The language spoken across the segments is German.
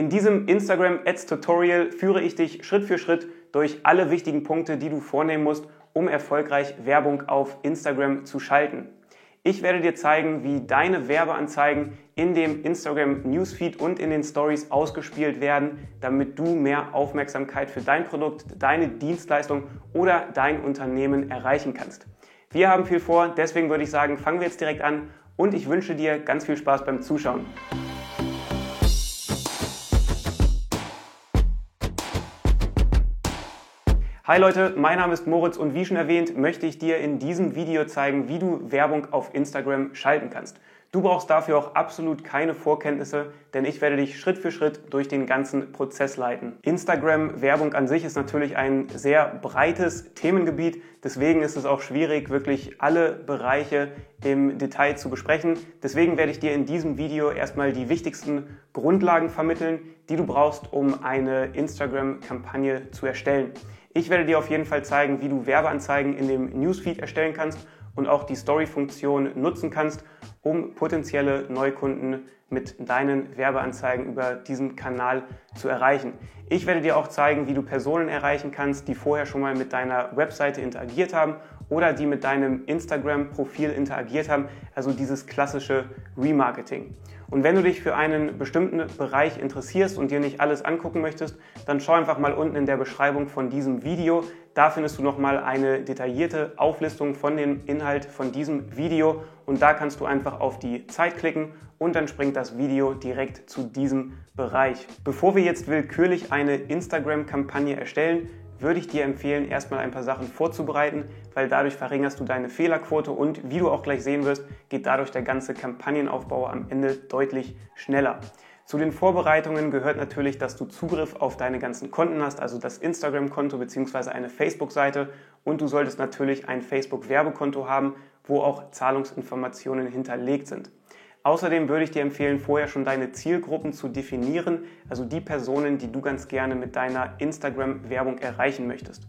In diesem Instagram Ads Tutorial führe ich dich Schritt für Schritt durch alle wichtigen Punkte, die du vornehmen musst, um erfolgreich Werbung auf Instagram zu schalten. Ich werde dir zeigen, wie deine Werbeanzeigen in dem Instagram Newsfeed und in den Stories ausgespielt werden, damit du mehr Aufmerksamkeit für dein Produkt, deine Dienstleistung oder dein Unternehmen erreichen kannst. Wir haben viel vor, deswegen würde ich sagen, fangen wir jetzt direkt an und ich wünsche dir ganz viel Spaß beim Zuschauen. Hi Leute, mein Name ist Moritz und wie schon erwähnt, möchte ich dir in diesem Video zeigen, wie du Werbung auf Instagram schalten kannst. Du brauchst dafür auch absolut keine Vorkenntnisse, denn ich werde dich Schritt für Schritt durch den ganzen Prozess leiten. Instagram-Werbung an sich ist natürlich ein sehr breites Themengebiet, deswegen ist es auch schwierig, wirklich alle Bereiche im Detail zu besprechen. Deswegen werde ich dir in diesem Video erstmal die wichtigsten Grundlagen vermitteln, die du brauchst, um eine Instagram-Kampagne zu erstellen. Ich werde dir auf jeden Fall zeigen, wie du Werbeanzeigen in dem Newsfeed erstellen kannst und auch die Story-Funktion nutzen kannst, um potenzielle Neukunden mit deinen Werbeanzeigen über diesen Kanal zu erreichen. Ich werde dir auch zeigen, wie du Personen erreichen kannst, die vorher schon mal mit deiner Webseite interagiert haben oder die mit deinem Instagram-Profil interagiert haben, also dieses klassische Remarketing. Und wenn du dich für einen bestimmten Bereich interessierst und dir nicht alles angucken möchtest, dann schau einfach mal unten in der Beschreibung von diesem Video. Da findest du nochmal eine detaillierte Auflistung von dem Inhalt von diesem Video und da kannst du einfach auf die Zeit klicken und dann springt das Video direkt zu diesem Bereich. Bevor wir jetzt willkürlich eine Instagram-Kampagne erstellen, würde ich dir empfehlen, erstmal ein paar Sachen vorzubereiten, weil dadurch verringerst du deine Fehlerquote und wie du auch gleich sehen wirst, geht dadurch der ganze Kampagnenaufbau am Ende deutlich schneller. Zu den Vorbereitungen gehört natürlich, dass du Zugriff auf deine ganzen Konten hast, also das Instagram-Konto bzw. eine Facebook-Seite und du solltest natürlich ein Facebook-Werbekonto haben, wo auch Zahlungsinformationen hinterlegt sind. Außerdem würde ich dir empfehlen, vorher schon deine Zielgruppen zu definieren, also die Personen, die du ganz gerne mit deiner Instagram-Werbung erreichen möchtest.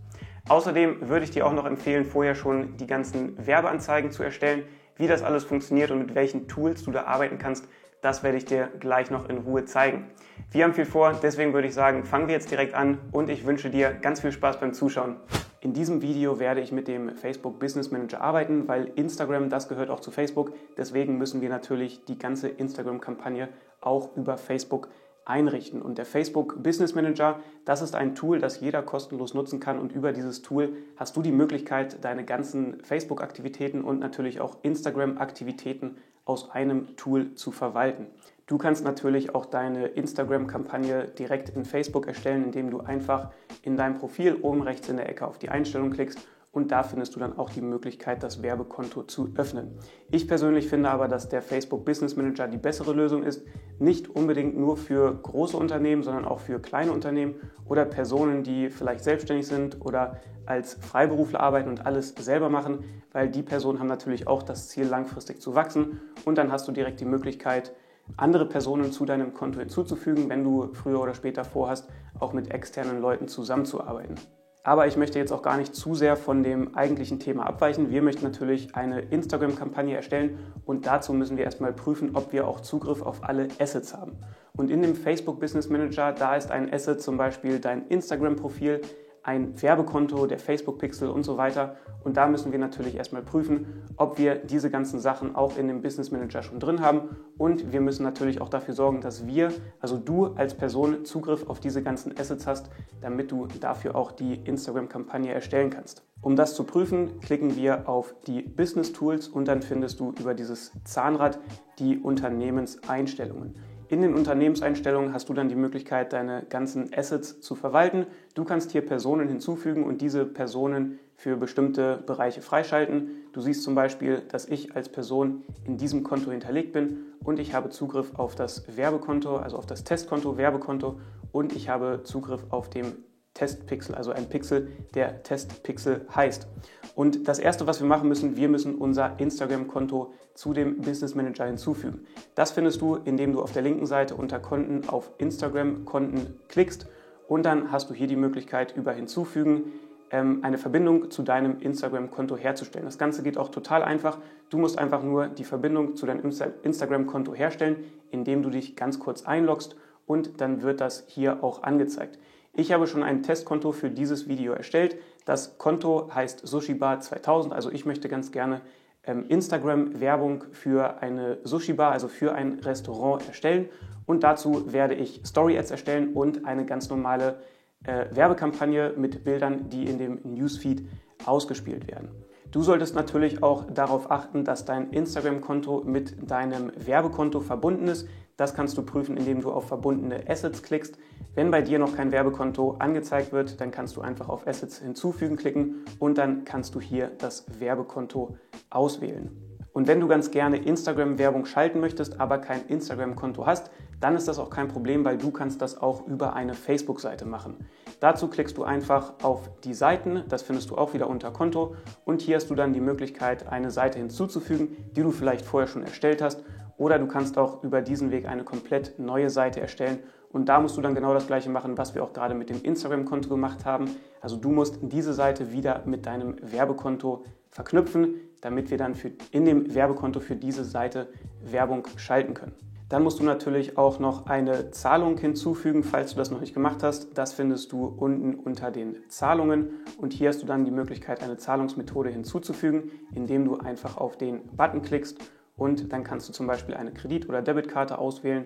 Außerdem würde ich dir auch noch empfehlen, vorher schon die ganzen Werbeanzeigen zu erstellen. Wie das alles funktioniert und mit welchen Tools du da arbeiten kannst, das werde ich dir gleich noch in Ruhe zeigen. Wir haben viel vor, deswegen würde ich sagen, fangen wir jetzt direkt an und ich wünsche dir ganz viel Spaß beim Zuschauen. In diesem Video werde ich mit dem Facebook Business Manager arbeiten, weil Instagram, das gehört auch zu Facebook. Deswegen müssen wir natürlich die ganze Instagram-Kampagne auch über Facebook einrichten. Und der Facebook Business Manager, das ist ein Tool, das jeder kostenlos nutzen kann. Und über dieses Tool hast du die Möglichkeit, deine ganzen Facebook-Aktivitäten und natürlich auch Instagram-Aktivitäten aus einem Tool zu verwalten. Du kannst natürlich auch deine Instagram-Kampagne direkt in Facebook erstellen, indem du einfach in deinem Profil oben rechts in der Ecke auf die Einstellung klickst und da findest du dann auch die Möglichkeit, das Werbekonto zu öffnen. Ich persönlich finde aber, dass der Facebook Business Manager die bessere Lösung ist, nicht unbedingt nur für große Unternehmen, sondern auch für kleine Unternehmen oder Personen, die vielleicht selbstständig sind oder als Freiberufler arbeiten und alles selber machen, weil die Personen haben natürlich auch das Ziel, langfristig zu wachsen und dann hast du direkt die Möglichkeit, andere Personen zu deinem Konto hinzuzufügen, wenn du früher oder später vorhast, auch mit externen Leuten zusammenzuarbeiten. Aber ich möchte jetzt auch gar nicht zu sehr von dem eigentlichen Thema abweichen. Wir möchten natürlich eine Instagram-Kampagne erstellen und dazu müssen wir erstmal prüfen, ob wir auch Zugriff auf alle Assets haben. Und in dem Facebook Business Manager, da ist ein Asset zum Beispiel dein Instagram-Profil, ein Werbekonto, der Facebook-Pixel und so weiter. Und da müssen wir natürlich erstmal prüfen, ob wir diese ganzen Sachen auch in dem Business Manager schon drin haben. Und wir müssen natürlich auch dafür sorgen, dass wir, also du als Person, Zugriff auf diese ganzen Assets hast, damit du dafür auch die Instagram-Kampagne erstellen kannst. Um das zu prüfen, klicken wir auf die Business Tools und dann findest du über dieses Zahnrad die Unternehmenseinstellungen. In den Unternehmenseinstellungen hast du dann die Möglichkeit, deine ganzen Assets zu verwalten. Du kannst hier Personen hinzufügen und diese Personen für bestimmte Bereiche freischalten. Du siehst zum Beispiel, dass ich als Person in diesem Konto hinterlegt bin und ich habe Zugriff auf das Werbekonto, also auf das Testkonto, Werbekonto und ich habe Zugriff auf dem Testpixel, also ein Pixel, der Testpixel heißt. Und das erste, was wir machen müssen, wir müssen unser Instagram-Konto zu dem Business Manager hinzufügen. Das findest du, indem du auf der linken Seite unter Konten auf Instagram-Konten klickst und dann hast du hier die Möglichkeit über Hinzufügen ähm, eine Verbindung zu deinem Instagram-Konto herzustellen. Das Ganze geht auch total einfach. Du musst einfach nur die Verbindung zu deinem Instagram-Konto herstellen, indem du dich ganz kurz einloggst und dann wird das hier auch angezeigt. Ich habe schon ein Testkonto für dieses Video erstellt. Das Konto heißt SushiBar 2000, also ich möchte ganz gerne ähm, Instagram-Werbung für eine Sushi-Bar, also für ein Restaurant erstellen. Und dazu werde ich Story-Ads erstellen und eine ganz normale äh, Werbekampagne mit Bildern, die in dem Newsfeed ausgespielt werden. Du solltest natürlich auch darauf achten, dass dein Instagram-Konto mit deinem Werbekonto verbunden ist. Das kannst du prüfen, indem du auf verbundene Assets klickst. Wenn bei dir noch kein Werbekonto angezeigt wird, dann kannst du einfach auf Assets hinzufügen klicken und dann kannst du hier das Werbekonto auswählen. Und wenn du ganz gerne Instagram-Werbung schalten möchtest, aber kein Instagram-Konto hast, dann ist das auch kein Problem, weil du kannst das auch über eine Facebook-Seite machen. Dazu klickst du einfach auf die Seiten, das findest du auch wieder unter Konto und hier hast du dann die Möglichkeit, eine Seite hinzuzufügen, die du vielleicht vorher schon erstellt hast oder du kannst auch über diesen Weg eine komplett neue Seite erstellen und da musst du dann genau das gleiche machen, was wir auch gerade mit dem Instagram-Konto gemacht haben. Also du musst diese Seite wieder mit deinem Werbekonto verknüpfen, damit wir dann für, in dem Werbekonto für diese Seite Werbung schalten können. Dann musst du natürlich auch noch eine Zahlung hinzufügen, falls du das noch nicht gemacht hast. Das findest du unten unter den Zahlungen und hier hast du dann die Möglichkeit, eine Zahlungsmethode hinzuzufügen, indem du einfach auf den Button klickst und dann kannst du zum Beispiel eine Kredit- oder Debitkarte auswählen.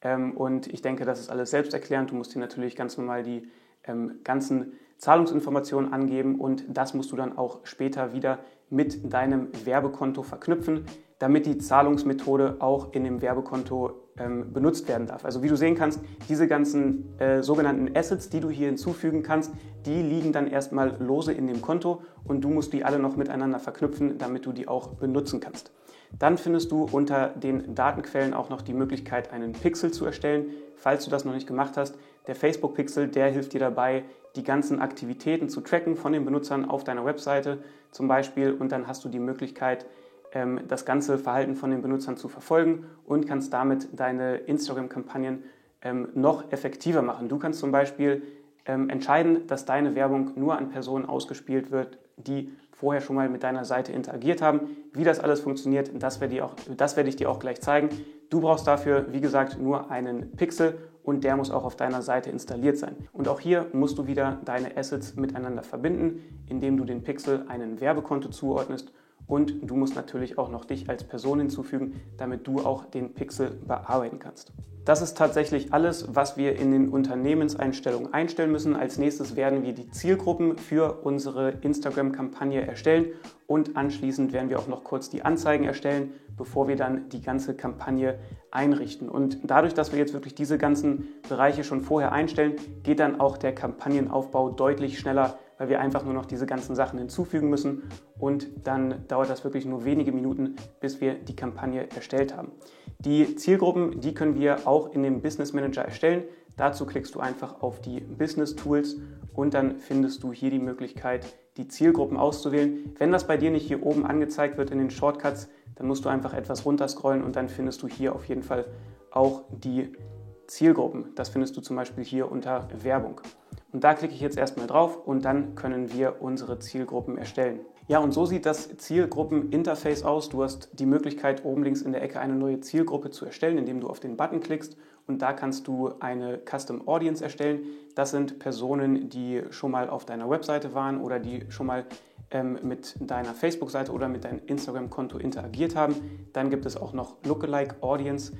Ähm, und ich denke, das ist alles selbsterklärend. Du musst dir natürlich ganz normal die ähm, ganzen Zahlungsinformationen angeben und das musst du dann auch später wieder mit deinem Werbekonto verknüpfen, damit die Zahlungsmethode auch in dem Werbekonto ähm, benutzt werden darf. Also wie du sehen kannst, diese ganzen äh, sogenannten Assets, die du hier hinzufügen kannst, die liegen dann erstmal lose in dem Konto und du musst die alle noch miteinander verknüpfen, damit du die auch benutzen kannst. Dann findest du unter den Datenquellen auch noch die Möglichkeit, einen Pixel zu erstellen, falls du das noch nicht gemacht hast. Der Facebook-Pixel, der hilft dir dabei, die ganzen Aktivitäten zu tracken von den Benutzern auf deiner Webseite zum Beispiel und dann hast du die Möglichkeit, ähm, das ganze Verhalten von den Benutzern zu verfolgen und kannst damit deine Instagram-Kampagnen ähm, noch effektiver machen. Du kannst zum Beispiel ähm, entscheiden, dass deine Werbung nur an Personen ausgespielt wird, die vorher schon mal mit deiner Seite interagiert haben. Wie das alles funktioniert, das werde, auch, das werde ich dir auch gleich zeigen. Du brauchst dafür, wie gesagt, nur einen Pixel und der muss auch auf deiner Seite installiert sein. Und auch hier musst du wieder deine Assets miteinander verbinden, indem du den Pixel einen Werbekonto zuordnest und du musst natürlich auch noch dich als Person hinzufügen, damit du auch den Pixel bearbeiten kannst. Das ist tatsächlich alles, was wir in den Unternehmenseinstellungen einstellen müssen. Als nächstes werden wir die Zielgruppen für unsere Instagram-Kampagne erstellen und anschließend werden wir auch noch kurz die Anzeigen erstellen, bevor wir dann die ganze Kampagne einrichten. Und dadurch, dass wir jetzt wirklich diese ganzen Bereiche schon vorher einstellen, geht dann auch der Kampagnenaufbau deutlich schneller, weil wir einfach nur noch diese ganzen Sachen hinzufügen müssen und dann dauert das wirklich nur wenige Minuten, bis wir die Kampagne erstellt haben. Die Zielgruppen, die können wir auch in dem Business Manager erstellen. Dazu klickst du einfach auf die Business Tools und dann findest du hier die Möglichkeit, die Zielgruppen auszuwählen. Wenn das bei dir nicht hier oben angezeigt wird in den Shortcuts, dann musst du einfach etwas runterscrollen und dann findest du hier auf jeden Fall auch die Zielgruppen. Das findest du zum Beispiel hier unter Werbung. Und da klicke ich jetzt erstmal drauf und dann können wir unsere Zielgruppen erstellen. Ja, und so sieht das Zielgruppen-Interface aus. Du hast die Möglichkeit, oben links in der Ecke eine neue Zielgruppe zu erstellen, indem du auf den Button klickst und da kannst du eine Custom Audience erstellen. Das sind Personen, die schon mal auf deiner Webseite waren oder die schon mal ähm, mit deiner Facebook-Seite oder mit deinem Instagram-Konto interagiert haben. Dann gibt es auch noch Lookalike Audience.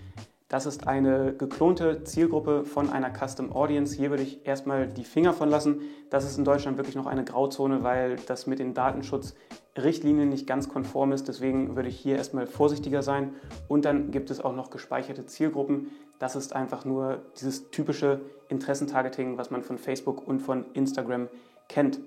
Das ist eine geklonte Zielgruppe von einer Custom Audience. Hier würde ich erstmal die Finger von lassen. Das ist in Deutschland wirklich noch eine Grauzone, weil das mit den Datenschutzrichtlinien nicht ganz konform ist. Deswegen würde ich hier erstmal vorsichtiger sein. Und dann gibt es auch noch gespeicherte Zielgruppen. Das ist einfach nur dieses typische Interessentargeting, was man von Facebook und von Instagram kennt.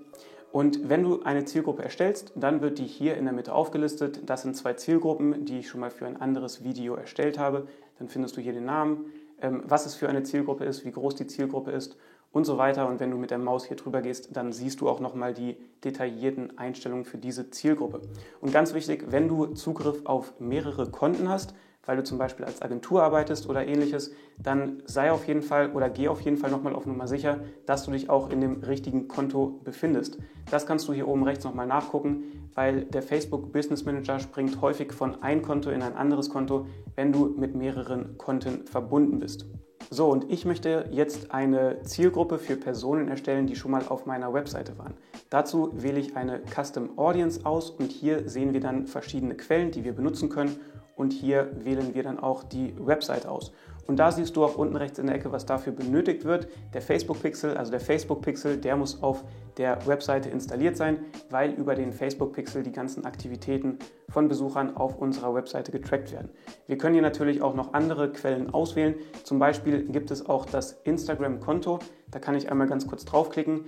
Und wenn du eine Zielgruppe erstellst, dann wird die hier in der Mitte aufgelistet. Das sind zwei Zielgruppen, die ich schon mal für ein anderes Video erstellt habe. Dann findest du hier den Namen, ähm, was es für eine Zielgruppe ist, wie groß die Zielgruppe ist und so weiter. Und wenn du mit der Maus hier drüber gehst, dann siehst du auch nochmal die detaillierten Einstellungen für diese Zielgruppe. Und ganz wichtig, wenn du Zugriff auf mehrere Konten hast, weil du zum Beispiel als Agentur arbeitest oder ähnliches, dann sei auf jeden Fall oder geh auf jeden Fall nochmal auf Nummer sicher, dass du dich auch in dem richtigen Konto befindest. Das kannst du hier oben rechts nochmal nachgucken, weil der Facebook Business Manager springt häufig von ein Konto in ein anderes Konto, wenn du mit mehreren Konten verbunden bist. So, und ich möchte jetzt eine Zielgruppe für Personen erstellen, die schon mal auf meiner Webseite waren. Dazu wähle ich eine Custom Audience aus und hier sehen wir dann verschiedene Quellen, die wir benutzen können und hier wählen wir dann auch die Webseite aus. Und da siehst du auch unten rechts in der Ecke, was dafür benötigt wird. Der Facebook Pixel, also der Facebook Pixel, der muss auf der Webseite installiert sein, weil über den Facebook Pixel die ganzen Aktivitäten von Besuchern auf unserer Webseite getrackt werden. Wir können hier natürlich auch noch andere Quellen auswählen. Zum Beispiel gibt es auch das Instagram-Konto. Da kann ich einmal ganz kurz draufklicken.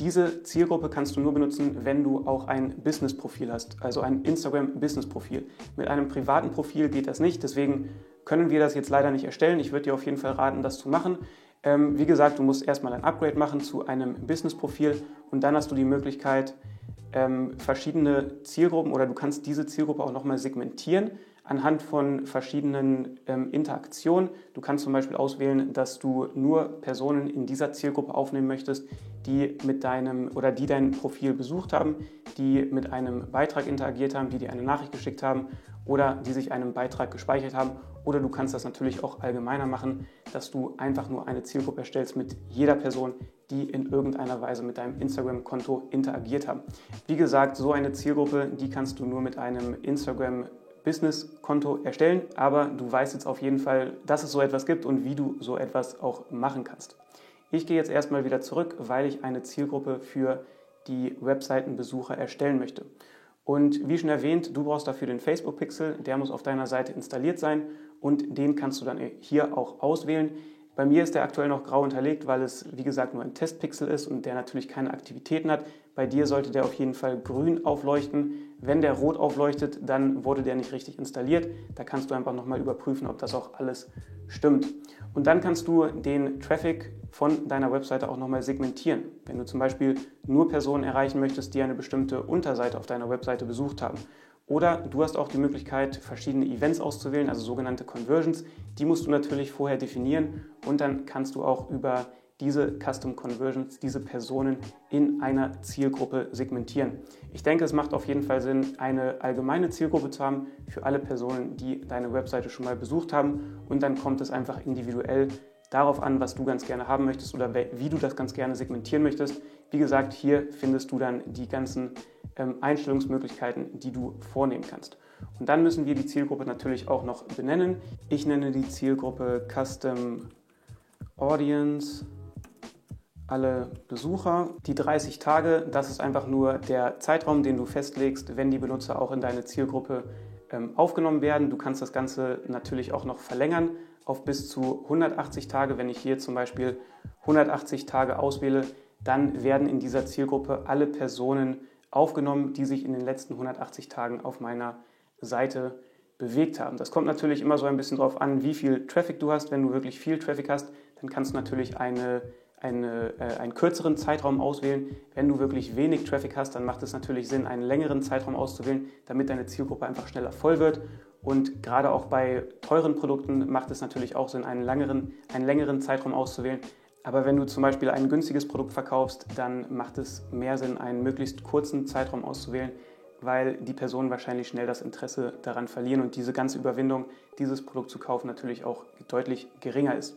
Diese Zielgruppe kannst du nur benutzen, wenn du auch ein Business-Profil hast, also ein Instagram-Business-Profil. Mit einem privaten Profil geht das nicht, deswegen können wir das jetzt leider nicht erstellen. Ich würde dir auf jeden Fall raten, das zu machen. Ähm, wie gesagt, du musst erstmal ein Upgrade machen zu einem Business-Profil und dann hast du die Möglichkeit, ähm, verschiedene Zielgruppen oder du kannst diese Zielgruppe auch nochmal segmentieren anhand von verschiedenen ähm, Interaktionen. Du kannst zum Beispiel auswählen, dass du nur Personen in dieser Zielgruppe aufnehmen möchtest, die mit deinem oder die dein Profil besucht haben, die mit einem Beitrag interagiert haben, die dir eine Nachricht geschickt haben oder die sich einen Beitrag gespeichert haben. Oder du kannst das natürlich auch allgemeiner machen, dass du einfach nur eine Zielgruppe erstellst mit jeder Person, die in irgendeiner Weise mit deinem Instagram-Konto interagiert haben. Wie gesagt, so eine Zielgruppe, die kannst du nur mit einem Instagram Business-Konto erstellen, aber du weißt jetzt auf jeden Fall, dass es so etwas gibt und wie du so etwas auch machen kannst. Ich gehe jetzt erstmal wieder zurück, weil ich eine Zielgruppe für die Webseitenbesucher erstellen möchte. Und wie schon erwähnt, du brauchst dafür den Facebook Pixel, der muss auf deiner Seite installiert sein und den kannst du dann hier auch auswählen. Bei mir ist der aktuell noch grau unterlegt, weil es wie gesagt nur ein Testpixel ist und der natürlich keine Aktivitäten hat. Bei dir sollte der auf jeden Fall grün aufleuchten. Wenn der rot aufleuchtet, dann wurde der nicht richtig installiert. Da kannst du einfach nochmal überprüfen, ob das auch alles stimmt. Und dann kannst du den Traffic von deiner Webseite auch nochmal segmentieren. Wenn du zum Beispiel nur Personen erreichen möchtest, die eine bestimmte Unterseite auf deiner Webseite besucht haben oder du hast auch die Möglichkeit, verschiedene Events auszuwählen, also sogenannte Conversions. Die musst du natürlich vorher definieren und dann kannst du auch über diese Custom Conversions, diese Personen in einer Zielgruppe segmentieren. Ich denke, es macht auf jeden Fall Sinn, eine allgemeine Zielgruppe zu haben für alle Personen, die deine Webseite schon mal besucht haben und dann kommt es einfach individuell darauf an, was du ganz gerne haben möchtest oder wie du das ganz gerne segmentieren möchtest. Wie gesagt, hier findest du dann die ganzen ähm, Einstellungsmöglichkeiten, die du vornehmen kannst. Und dann müssen wir die Zielgruppe natürlich auch noch benennen. Ich nenne die Zielgruppe Custom Audience alle Besucher. Die 30 Tage, das ist einfach nur der Zeitraum, den du festlegst, wenn die Benutzer auch in deine Zielgruppe ähm, aufgenommen werden. Du kannst das Ganze natürlich auch noch verlängern auf bis zu 180 Tage. Wenn ich hier zum Beispiel 180 Tage auswähle, dann werden in dieser Zielgruppe alle Personen aufgenommen, die sich in den letzten 180 Tagen auf meiner Seite bewegt haben. Das kommt natürlich immer so ein bisschen darauf an, wie viel Traffic du hast. Wenn du wirklich viel Traffic hast, dann kannst du natürlich eine, eine, äh, einen kürzeren Zeitraum auswählen. Wenn du wirklich wenig Traffic hast, dann macht es natürlich Sinn, einen längeren Zeitraum auszuwählen, damit deine Zielgruppe einfach schneller voll wird. Und gerade auch bei teuren Produkten macht es natürlich auch Sinn, einen, langeren, einen längeren Zeitraum auszuwählen, aber wenn du zum Beispiel ein günstiges Produkt verkaufst, dann macht es mehr Sinn, einen möglichst kurzen Zeitraum auszuwählen, weil die Personen wahrscheinlich schnell das Interesse daran verlieren und diese ganze Überwindung, dieses Produkt zu kaufen, natürlich auch deutlich geringer ist.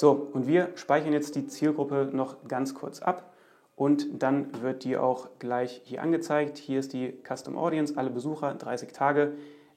So, und wir speichern jetzt die Zielgruppe noch ganz kurz ab und dann wird die auch gleich hier angezeigt. Hier ist die Custom Audience, alle Besucher, 30 Tage.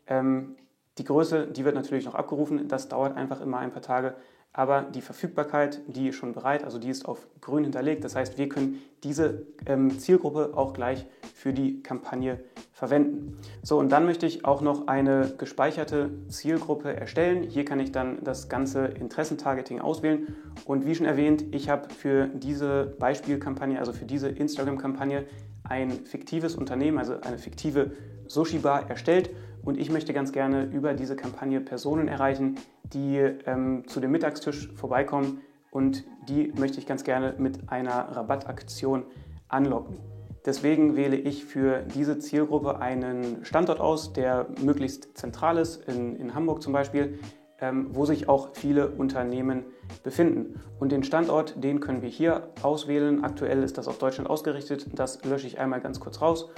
Ähm, die Größe, die wird natürlich noch abgerufen. Das dauert einfach immer ein paar Tage aber die Verfügbarkeit, die ist schon bereit, also die ist auf grün hinterlegt. Das heißt, wir können diese ähm, Zielgruppe auch gleich für die Kampagne verwenden. So, und dann möchte ich auch noch eine gespeicherte Zielgruppe erstellen. Hier kann ich dann das ganze Interessentargeting auswählen. Und wie schon erwähnt, ich habe für diese Beispielkampagne, also für diese Instagram-Kampagne, ein fiktives Unternehmen, also eine fiktive Sushi Bar erstellt und ich möchte ganz gerne über diese Kampagne Personen erreichen, die ähm, zu dem Mittagstisch vorbeikommen und die möchte ich ganz gerne mit einer Rabattaktion anlocken. Deswegen wähle ich für diese Zielgruppe einen Standort aus, der möglichst zentral ist, in, in Hamburg zum Beispiel, ähm, wo sich auch viele Unternehmen befinden. Und den Standort, den können wir hier auswählen. Aktuell ist das auf Deutschland ausgerichtet. Das lösche ich einmal ganz kurz raus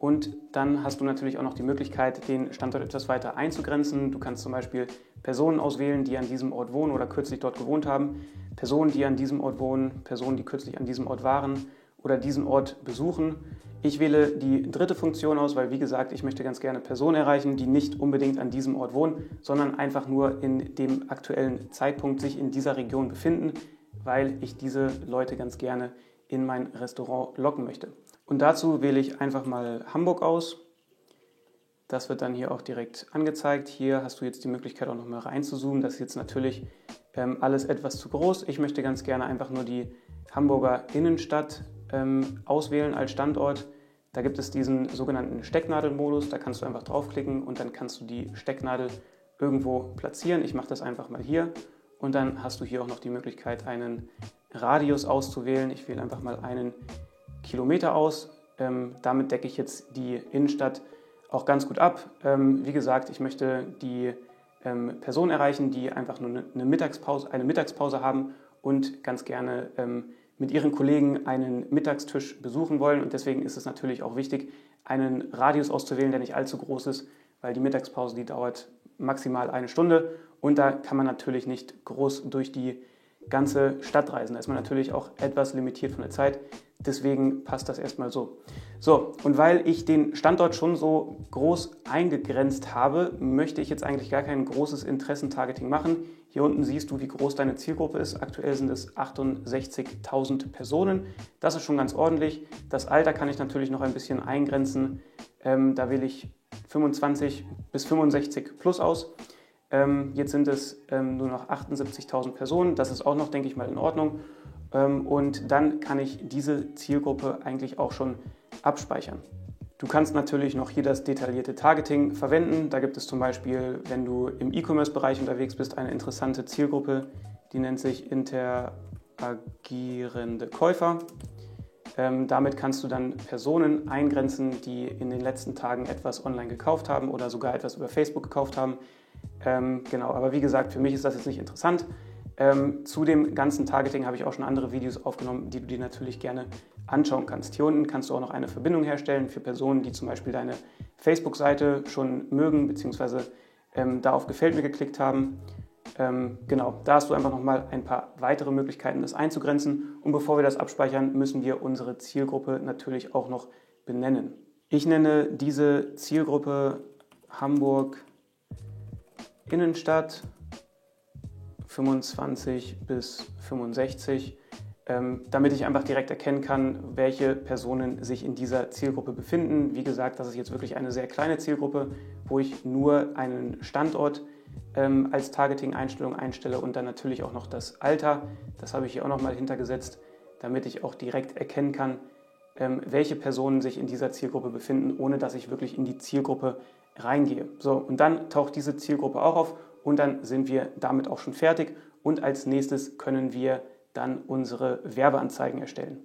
Und dann hast du natürlich auch noch die Möglichkeit, den Standort etwas weiter einzugrenzen. Du kannst zum Beispiel Personen auswählen, die an diesem Ort wohnen oder kürzlich dort gewohnt haben, Personen, die an diesem Ort wohnen, Personen, die kürzlich an diesem Ort waren oder diesen Ort besuchen. Ich wähle die dritte Funktion aus, weil wie gesagt, ich möchte ganz gerne Personen erreichen, die nicht unbedingt an diesem Ort wohnen, sondern einfach nur in dem aktuellen Zeitpunkt sich in dieser Region befinden, weil ich diese Leute ganz gerne in mein Restaurant locken möchte. Und dazu wähle ich einfach mal Hamburg aus. Das wird dann hier auch direkt angezeigt. Hier hast du jetzt die Möglichkeit auch noch mal reinzuzoomen. Das ist jetzt natürlich ähm, alles etwas zu groß. Ich möchte ganz gerne einfach nur die Hamburger Innenstadt ähm, auswählen als Standort. Da gibt es diesen sogenannten Stecknadelmodus. Da kannst du einfach draufklicken und dann kannst du die Stecknadel irgendwo platzieren. Ich mache das einfach mal hier. Und dann hast du hier auch noch die Möglichkeit, einen Radius auszuwählen. Ich wähle einfach mal einen Kilometer aus. Ähm, damit decke ich jetzt die Innenstadt auch ganz gut ab. Ähm, wie gesagt, ich möchte die ähm, Personen erreichen, die einfach nur eine Mittagspause, eine Mittagspause haben und ganz gerne ähm, mit ihren Kollegen einen Mittagstisch besuchen wollen. Und deswegen ist es natürlich auch wichtig, einen Radius auszuwählen, der nicht allzu groß ist, weil die Mittagspause, die dauert maximal eine Stunde und da kann man natürlich nicht groß durch die ganze Stadt reisen. Da ist man natürlich auch etwas limitiert von der Zeit. Deswegen passt das erstmal so. So, und weil ich den Standort schon so groß eingegrenzt habe, möchte ich jetzt eigentlich gar kein großes Interessentargeting machen. Hier unten siehst du, wie groß deine Zielgruppe ist. Aktuell sind es 68.000 Personen. Das ist schon ganz ordentlich. Das Alter kann ich natürlich noch ein bisschen eingrenzen. Ähm, da wähle ich 25 bis 65 plus aus. Ähm, jetzt sind es ähm, nur noch 78.000 Personen. Das ist auch noch, denke ich mal, in Ordnung. Ähm, und dann kann ich diese Zielgruppe eigentlich auch schon abspeichern. Du kannst natürlich noch hier das detaillierte Targeting verwenden. Da gibt es zum Beispiel, wenn du im E-Commerce-Bereich unterwegs bist, eine interessante Zielgruppe, die nennt sich interagierende Käufer. Ähm, damit kannst du dann Personen eingrenzen, die in den letzten Tagen etwas online gekauft haben oder sogar etwas über Facebook gekauft haben. Ähm, genau, aber wie gesagt, für mich ist das jetzt nicht interessant. Ähm, zu dem ganzen Targeting habe ich auch schon andere Videos aufgenommen, die du dir natürlich gerne anschauen kannst. Hier unten kannst du auch noch eine Verbindung herstellen für Personen, die zum Beispiel deine Facebook-Seite schon mögen, beziehungsweise ähm, da auf Gefällt mir geklickt haben. Ähm, genau, da hast du einfach nochmal ein paar weitere Möglichkeiten, das einzugrenzen. Und bevor wir das abspeichern, müssen wir unsere Zielgruppe natürlich auch noch benennen. Ich nenne diese Zielgruppe Hamburg Innenstadt 25 bis 65, ähm, damit ich einfach direkt erkennen kann, welche Personen sich in dieser Zielgruppe befinden. Wie gesagt, das ist jetzt wirklich eine sehr kleine Zielgruppe, wo ich nur einen Standort ähm, als Targeting-Einstellung einstelle und dann natürlich auch noch das Alter. Das habe ich hier auch nochmal hintergesetzt, damit ich auch direkt erkennen kann, ähm, welche Personen sich in dieser Zielgruppe befinden, ohne dass ich wirklich in die Zielgruppe reingehe. So, und dann taucht diese Zielgruppe auch auf und dann sind wir damit auch schon fertig und als nächstes können wir dann unsere Werbeanzeigen erstellen.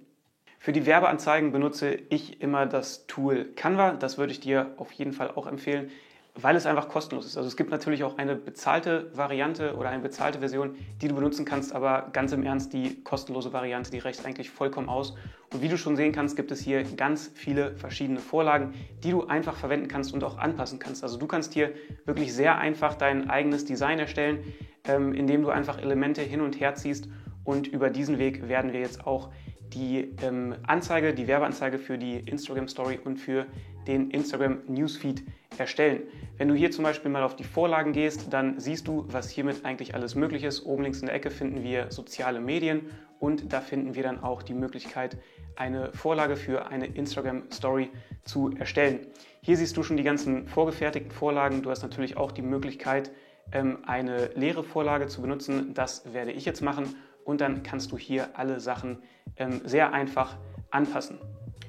Für die Werbeanzeigen benutze ich immer das Tool Canva. Das würde ich dir auf jeden Fall auch empfehlen weil es einfach kostenlos ist. Also es gibt natürlich auch eine bezahlte Variante oder eine bezahlte Version, die du benutzen kannst, aber ganz im Ernst, die kostenlose Variante, die reicht eigentlich vollkommen aus. Und wie du schon sehen kannst, gibt es hier ganz viele verschiedene Vorlagen, die du einfach verwenden kannst und auch anpassen kannst. Also du kannst hier wirklich sehr einfach dein eigenes Design erstellen, ähm, indem du einfach Elemente hin und her ziehst und über diesen Weg werden wir jetzt auch die ähm, Anzeige, die Werbeanzeige für die Instagram Story und für den Instagram Newsfeed erstellen. Wenn du hier zum Beispiel mal auf die Vorlagen gehst, dann siehst du, was hiermit eigentlich alles möglich ist. Oben links in der Ecke finden wir soziale Medien und da finden wir dann auch die Möglichkeit, eine Vorlage für eine Instagram Story zu erstellen. Hier siehst du schon die ganzen vorgefertigten Vorlagen. Du hast natürlich auch die Möglichkeit, ähm, eine leere Vorlage zu benutzen. Das werde ich jetzt machen und dann kannst du hier alle Sachen ähm, sehr einfach anpassen.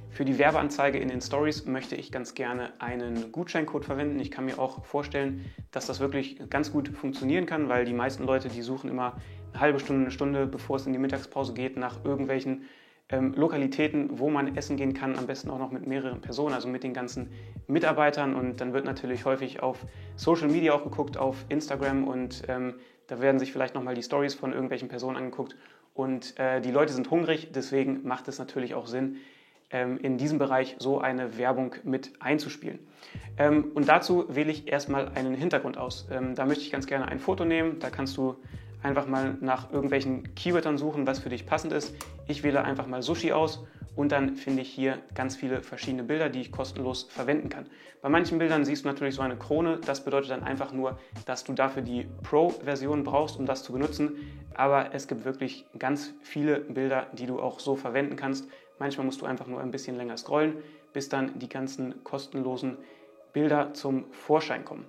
Für die Werbeanzeige in den Stories möchte ich ganz gerne einen Gutscheincode verwenden. Ich kann mir auch vorstellen, dass das wirklich ganz gut funktionieren kann, weil die meisten Leute, die suchen immer eine halbe Stunde, eine Stunde, bevor es in die Mittagspause geht, nach irgendwelchen ähm, Lokalitäten, wo man essen gehen kann, am besten auch noch mit mehreren Personen, also mit den ganzen Mitarbeitern. Und dann wird natürlich häufig auf Social Media auch geguckt, auf Instagram und ähm, da werden sich vielleicht nochmal die Stories von irgendwelchen Personen angeguckt. Und äh, die Leute sind hungrig, deswegen macht es natürlich auch Sinn, ähm, in diesem Bereich so eine Werbung mit einzuspielen. Ähm, und dazu wähle ich erstmal einen Hintergrund aus. Ähm, da möchte ich ganz gerne ein Foto nehmen. Da kannst du einfach mal nach irgendwelchen Keywörtern suchen, was für dich passend ist. Ich wähle einfach mal Sushi aus und dann finde ich hier ganz viele verschiedene Bilder, die ich kostenlos verwenden kann. Bei manchen Bildern siehst du natürlich so eine Krone. Das bedeutet dann einfach nur, dass du dafür die Pro-Version brauchst, um das zu benutzen. Aber es gibt wirklich ganz viele Bilder, die du auch so verwenden kannst. Manchmal musst du einfach nur ein bisschen länger scrollen, bis dann die ganzen kostenlosen Bilder zum Vorschein kommen.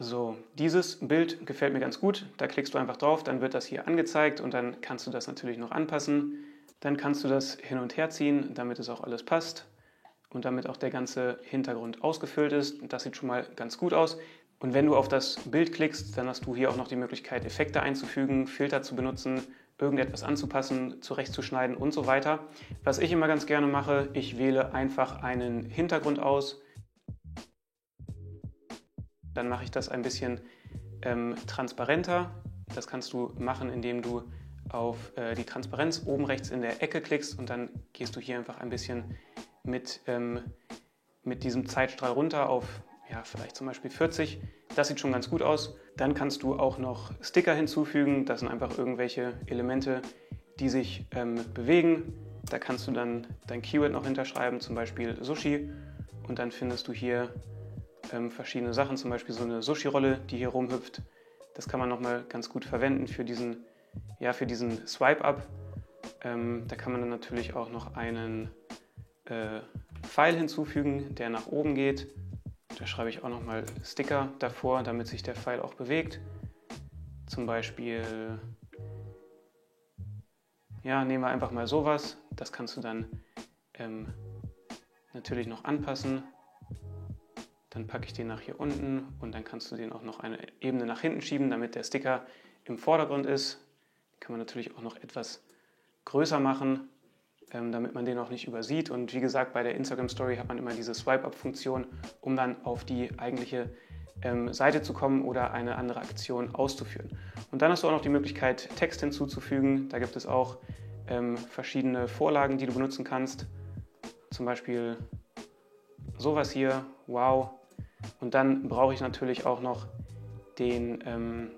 So, dieses Bild gefällt mir ganz gut. Da klickst du einfach drauf, dann wird das hier angezeigt und dann kannst du das natürlich noch anpassen. Dann kannst du das hin und her ziehen, damit es auch alles passt und damit auch der ganze Hintergrund ausgefüllt ist. Das sieht schon mal ganz gut aus. Und wenn du auf das Bild klickst, dann hast du hier auch noch die Möglichkeit, Effekte einzufügen, Filter zu benutzen, irgendetwas anzupassen, zurechtzuschneiden und so weiter. Was ich immer ganz gerne mache, ich wähle einfach einen Hintergrund aus dann mache ich das ein bisschen ähm, transparenter. Das kannst du machen, indem du auf äh, die Transparenz oben rechts in der Ecke klickst und dann gehst du hier einfach ein bisschen mit, ähm, mit diesem Zeitstrahl runter auf ja, vielleicht zum Beispiel 40. Das sieht schon ganz gut aus. Dann kannst du auch noch Sticker hinzufügen. Das sind einfach irgendwelche Elemente, die sich ähm, bewegen. Da kannst du dann dein Keyword noch hinterschreiben, zum Beispiel Sushi. Und dann findest du hier ähm, verschiedene Sachen, zum Beispiel so eine Sushi-Rolle, die hier rumhüpft. Das kann man nochmal ganz gut verwenden für diesen, ja, für diesen Swipe-Up. Ähm, da kann man dann natürlich auch noch einen äh, Pfeil hinzufügen, der nach oben geht. Da schreibe ich auch nochmal Sticker davor, damit sich der Pfeil auch bewegt. Zum Beispiel, ja, nehmen wir einfach mal sowas. Das kannst du dann ähm, natürlich noch anpassen. Dann packe ich den nach hier unten und dann kannst du den auch noch eine Ebene nach hinten schieben, damit der Sticker im Vordergrund ist. Den kann man natürlich auch noch etwas größer machen, ähm, damit man den auch nicht übersieht. Und wie gesagt, bei der Instagram Story hat man immer diese Swipe-Up-Funktion, um dann auf die eigentliche ähm, Seite zu kommen oder eine andere Aktion auszuführen. Und dann hast du auch noch die Möglichkeit, Text hinzuzufügen. Da gibt es auch ähm, verschiedene Vorlagen, die du benutzen kannst. Zum Beispiel sowas hier, wow, und dann brauche ich natürlich auch noch den, ähm,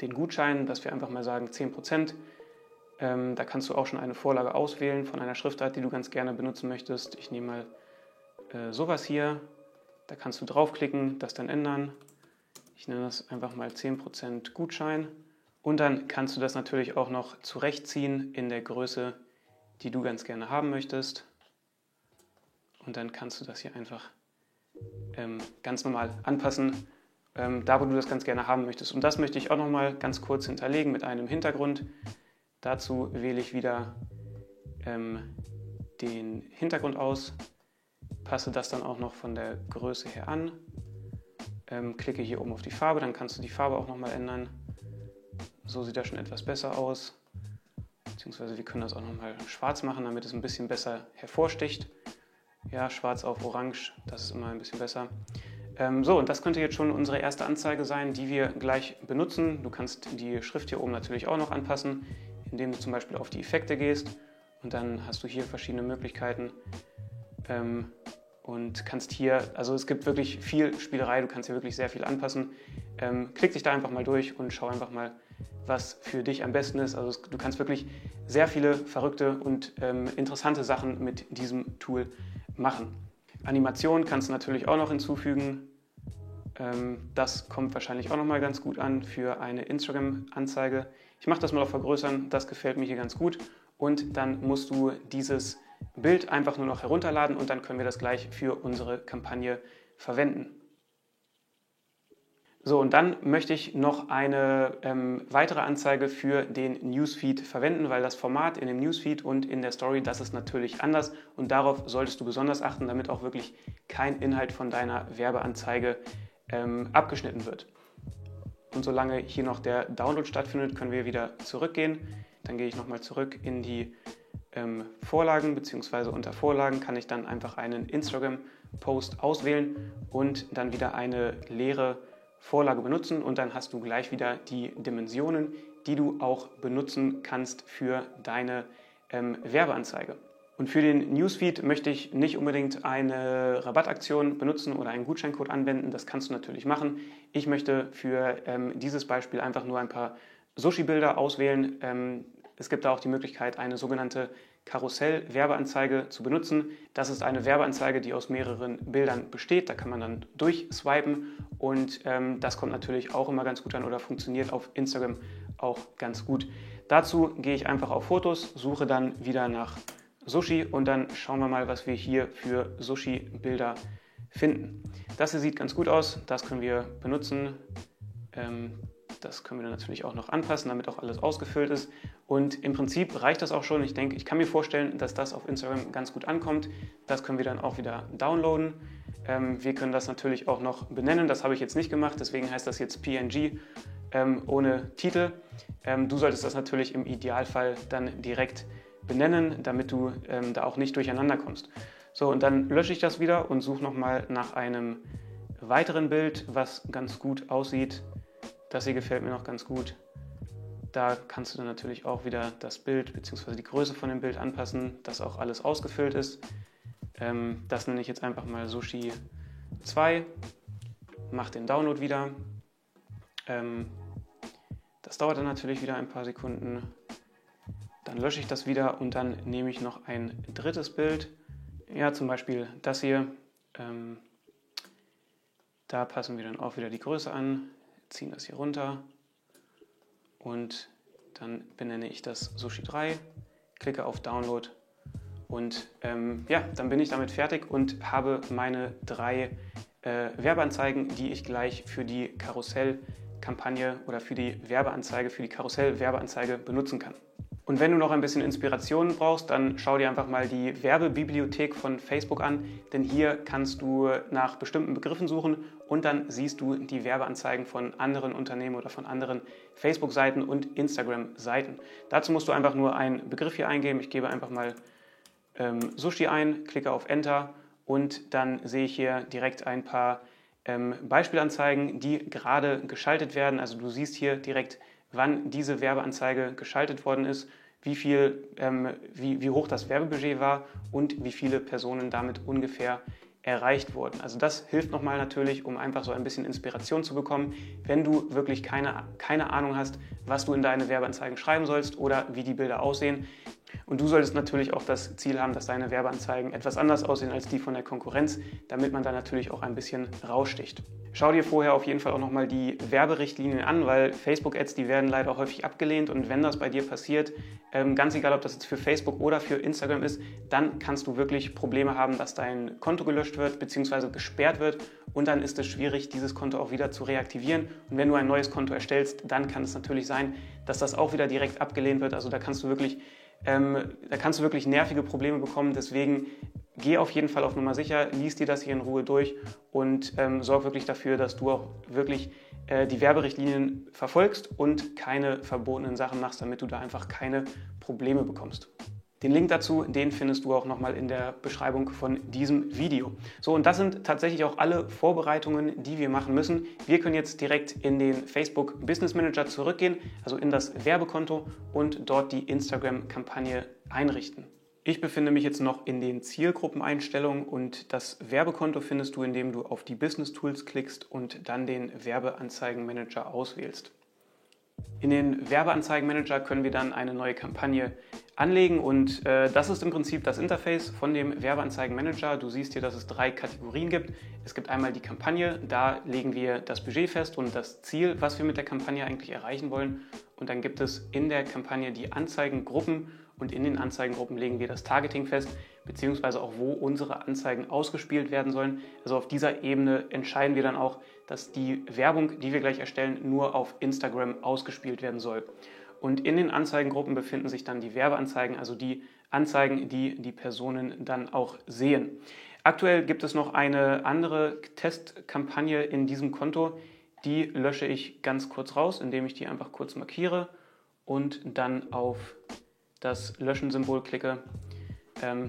den Gutschein, dass wir einfach mal sagen 10%. Ähm, da kannst du auch schon eine Vorlage auswählen von einer Schriftart, die du ganz gerne benutzen möchtest. Ich nehme mal äh, sowas hier. Da kannst du draufklicken, das dann ändern. Ich nenne das einfach mal 10% Gutschein. Und dann kannst du das natürlich auch noch zurechtziehen in der Größe, die du ganz gerne haben möchtest. Und dann kannst du das hier einfach ähm, ganz normal anpassen, ähm, da wo du das ganz gerne haben möchtest. Und das möchte ich auch nochmal ganz kurz hinterlegen mit einem Hintergrund. Dazu wähle ich wieder ähm, den Hintergrund aus, passe das dann auch noch von der Größe her an, ähm, klicke hier oben auf die Farbe, dann kannst du die Farbe auch nochmal ändern. So sieht das schon etwas besser aus. Beziehungsweise wir können das auch nochmal schwarz machen, damit es ein bisschen besser hervorsticht ja, schwarz auf orange, das ist immer ein bisschen besser. Ähm, so, und das könnte jetzt schon unsere erste Anzeige sein, die wir gleich benutzen. Du kannst die Schrift hier oben natürlich auch noch anpassen, indem du zum Beispiel auf die Effekte gehst und dann hast du hier verschiedene Möglichkeiten ähm, und kannst hier, also es gibt wirklich viel Spielerei, du kannst hier wirklich sehr viel anpassen. Ähm, klick dich da einfach mal durch und schau einfach mal, was für dich am besten ist. Also du kannst wirklich sehr viele verrückte und ähm, interessante Sachen mit diesem Tool machen. Animation kannst du natürlich auch noch hinzufügen. Ähm, das kommt wahrscheinlich auch noch mal ganz gut an für eine Instagram-Anzeige. Ich mache das mal auf Vergrößern, das gefällt mir hier ganz gut. Und dann musst du dieses Bild einfach nur noch herunterladen und dann können wir das gleich für unsere Kampagne verwenden. So, und dann möchte ich noch eine ähm, weitere Anzeige für den Newsfeed verwenden, weil das Format in dem Newsfeed und in der Story, das ist natürlich anders und darauf solltest du besonders achten, damit auch wirklich kein Inhalt von deiner Werbeanzeige ähm, abgeschnitten wird. Und solange hier noch der Download stattfindet, können wir wieder zurückgehen. Dann gehe ich nochmal zurück in die ähm, Vorlagen, beziehungsweise unter Vorlagen kann ich dann einfach einen Instagram-Post auswählen und dann wieder eine leere Vorlage benutzen und dann hast du gleich wieder die Dimensionen, die du auch benutzen kannst für deine ähm, Werbeanzeige. Und für den Newsfeed möchte ich nicht unbedingt eine Rabattaktion benutzen oder einen Gutscheincode anwenden. Das kannst du natürlich machen. Ich möchte für ähm, dieses Beispiel einfach nur ein paar Sushi-Bilder auswählen. Ähm, es gibt da auch die Möglichkeit, eine sogenannte Karussell-Werbeanzeige zu benutzen. Das ist eine Werbeanzeige, die aus mehreren Bildern besteht. Da kann man dann durchswipen und ähm, das kommt natürlich auch immer ganz gut an oder funktioniert auf Instagram auch ganz gut. Dazu gehe ich einfach auf Fotos, suche dann wieder nach Sushi und dann schauen wir mal, was wir hier für Sushi-Bilder finden. Das hier sieht ganz gut aus, das können wir benutzen. Ähm, das können wir dann natürlich auch noch anpassen, damit auch alles ausgefüllt ist. Und im Prinzip reicht das auch schon. Ich denke, ich kann mir vorstellen, dass das auf Instagram ganz gut ankommt. Das können wir dann auch wieder downloaden. Ähm, wir können das natürlich auch noch benennen. Das habe ich jetzt nicht gemacht, deswegen heißt das jetzt PNG ähm, ohne Titel. Ähm, du solltest das natürlich im Idealfall dann direkt benennen, damit du ähm, da auch nicht durcheinander kommst. So, und dann lösche ich das wieder und suche nochmal nach einem weiteren Bild, was ganz gut aussieht. Das hier gefällt mir noch ganz gut. Da kannst du dann natürlich auch wieder das Bild bzw. die Größe von dem Bild anpassen, dass auch alles ausgefüllt ist. Ähm, das nenne ich jetzt einfach mal Sushi 2. Mach den Download wieder. Ähm, das dauert dann natürlich wieder ein paar Sekunden. Dann lösche ich das wieder und dann nehme ich noch ein drittes Bild. Ja, zum Beispiel das hier. Ähm, da passen wir dann auch wieder die Größe an, ziehen das hier runter und dann benenne ich das Sushi 3, klicke auf Download und ähm, ja, dann bin ich damit fertig und habe meine drei äh, Werbeanzeigen, die ich gleich für die Karussell-Kampagne oder für die Werbeanzeige, für die Karussell-Werbeanzeige benutzen kann. Und wenn du noch ein bisschen Inspiration brauchst, dann schau dir einfach mal die Werbebibliothek von Facebook an, denn hier kannst du nach bestimmten Begriffen suchen und dann siehst du die Werbeanzeigen von anderen Unternehmen oder von anderen Facebook-Seiten und Instagram-Seiten. Dazu musst du einfach nur einen Begriff hier eingeben. Ich gebe einfach mal ähm, Sushi ein, klicke auf Enter und dann sehe ich hier direkt ein paar ähm, Beispielanzeigen, die gerade geschaltet werden. Also du siehst hier direkt wann diese Werbeanzeige geschaltet worden ist, wie, viel, ähm, wie, wie hoch das Werbebudget war und wie viele Personen damit ungefähr erreicht wurden. Also das hilft nochmal natürlich, um einfach so ein bisschen Inspiration zu bekommen, wenn du wirklich keine, keine Ahnung hast, was du in deine Werbeanzeigen schreiben sollst oder wie die Bilder aussehen. Und du solltest natürlich auch das Ziel haben, dass deine Werbeanzeigen etwas anders aussehen als die von der Konkurrenz, damit man da natürlich auch ein bisschen raussticht. Schau dir vorher auf jeden Fall auch nochmal die Werberichtlinien an, weil Facebook-Ads, die werden leider häufig abgelehnt und wenn das bei dir passiert, ähm, ganz egal, ob das jetzt für Facebook oder für Instagram ist, dann kannst du wirklich Probleme haben, dass dein Konto gelöscht wird bzw. gesperrt wird und dann ist es schwierig, dieses Konto auch wieder zu reaktivieren. Und wenn du ein neues Konto erstellst, dann kann es natürlich sein, dass das auch wieder direkt abgelehnt wird. Also da kannst du wirklich ähm, da kannst du wirklich nervige Probleme bekommen. Deswegen geh auf jeden Fall auf Nummer sicher, lies dir das hier in Ruhe durch und ähm, sorg wirklich dafür, dass du auch wirklich äh, die Werberichtlinien verfolgst und keine verbotenen Sachen machst, damit du da einfach keine Probleme bekommst. Den Link dazu, den findest du auch nochmal in der Beschreibung von diesem Video. So, und das sind tatsächlich auch alle Vorbereitungen, die wir machen müssen. Wir können jetzt direkt in den Facebook Business Manager zurückgehen, also in das Werbekonto und dort die Instagram-Kampagne einrichten. Ich befinde mich jetzt noch in den Zielgruppeneinstellungen und das Werbekonto findest du, indem du auf die Business Tools klickst und dann den Werbeanzeigenmanager auswählst. In den Werbeanzeigenmanager können wir dann eine neue Kampagne anlegen und äh, das ist im Prinzip das Interface von dem Werbeanzeigenmanager. Du siehst hier, dass es drei Kategorien gibt. Es gibt einmal die Kampagne, da legen wir das Budget fest und das Ziel, was wir mit der Kampagne eigentlich erreichen wollen. Und dann gibt es in der Kampagne die Anzeigengruppen und in den Anzeigengruppen legen wir das Targeting fest, beziehungsweise auch wo unsere Anzeigen ausgespielt werden sollen. Also auf dieser Ebene entscheiden wir dann auch, dass die Werbung, die wir gleich erstellen, nur auf Instagram ausgespielt werden soll. Und in den Anzeigengruppen befinden sich dann die Werbeanzeigen, also die Anzeigen, die die Personen dann auch sehen. Aktuell gibt es noch eine andere Testkampagne in diesem Konto. Die lösche ich ganz kurz raus, indem ich die einfach kurz markiere und dann auf das Löschen-Symbol klicke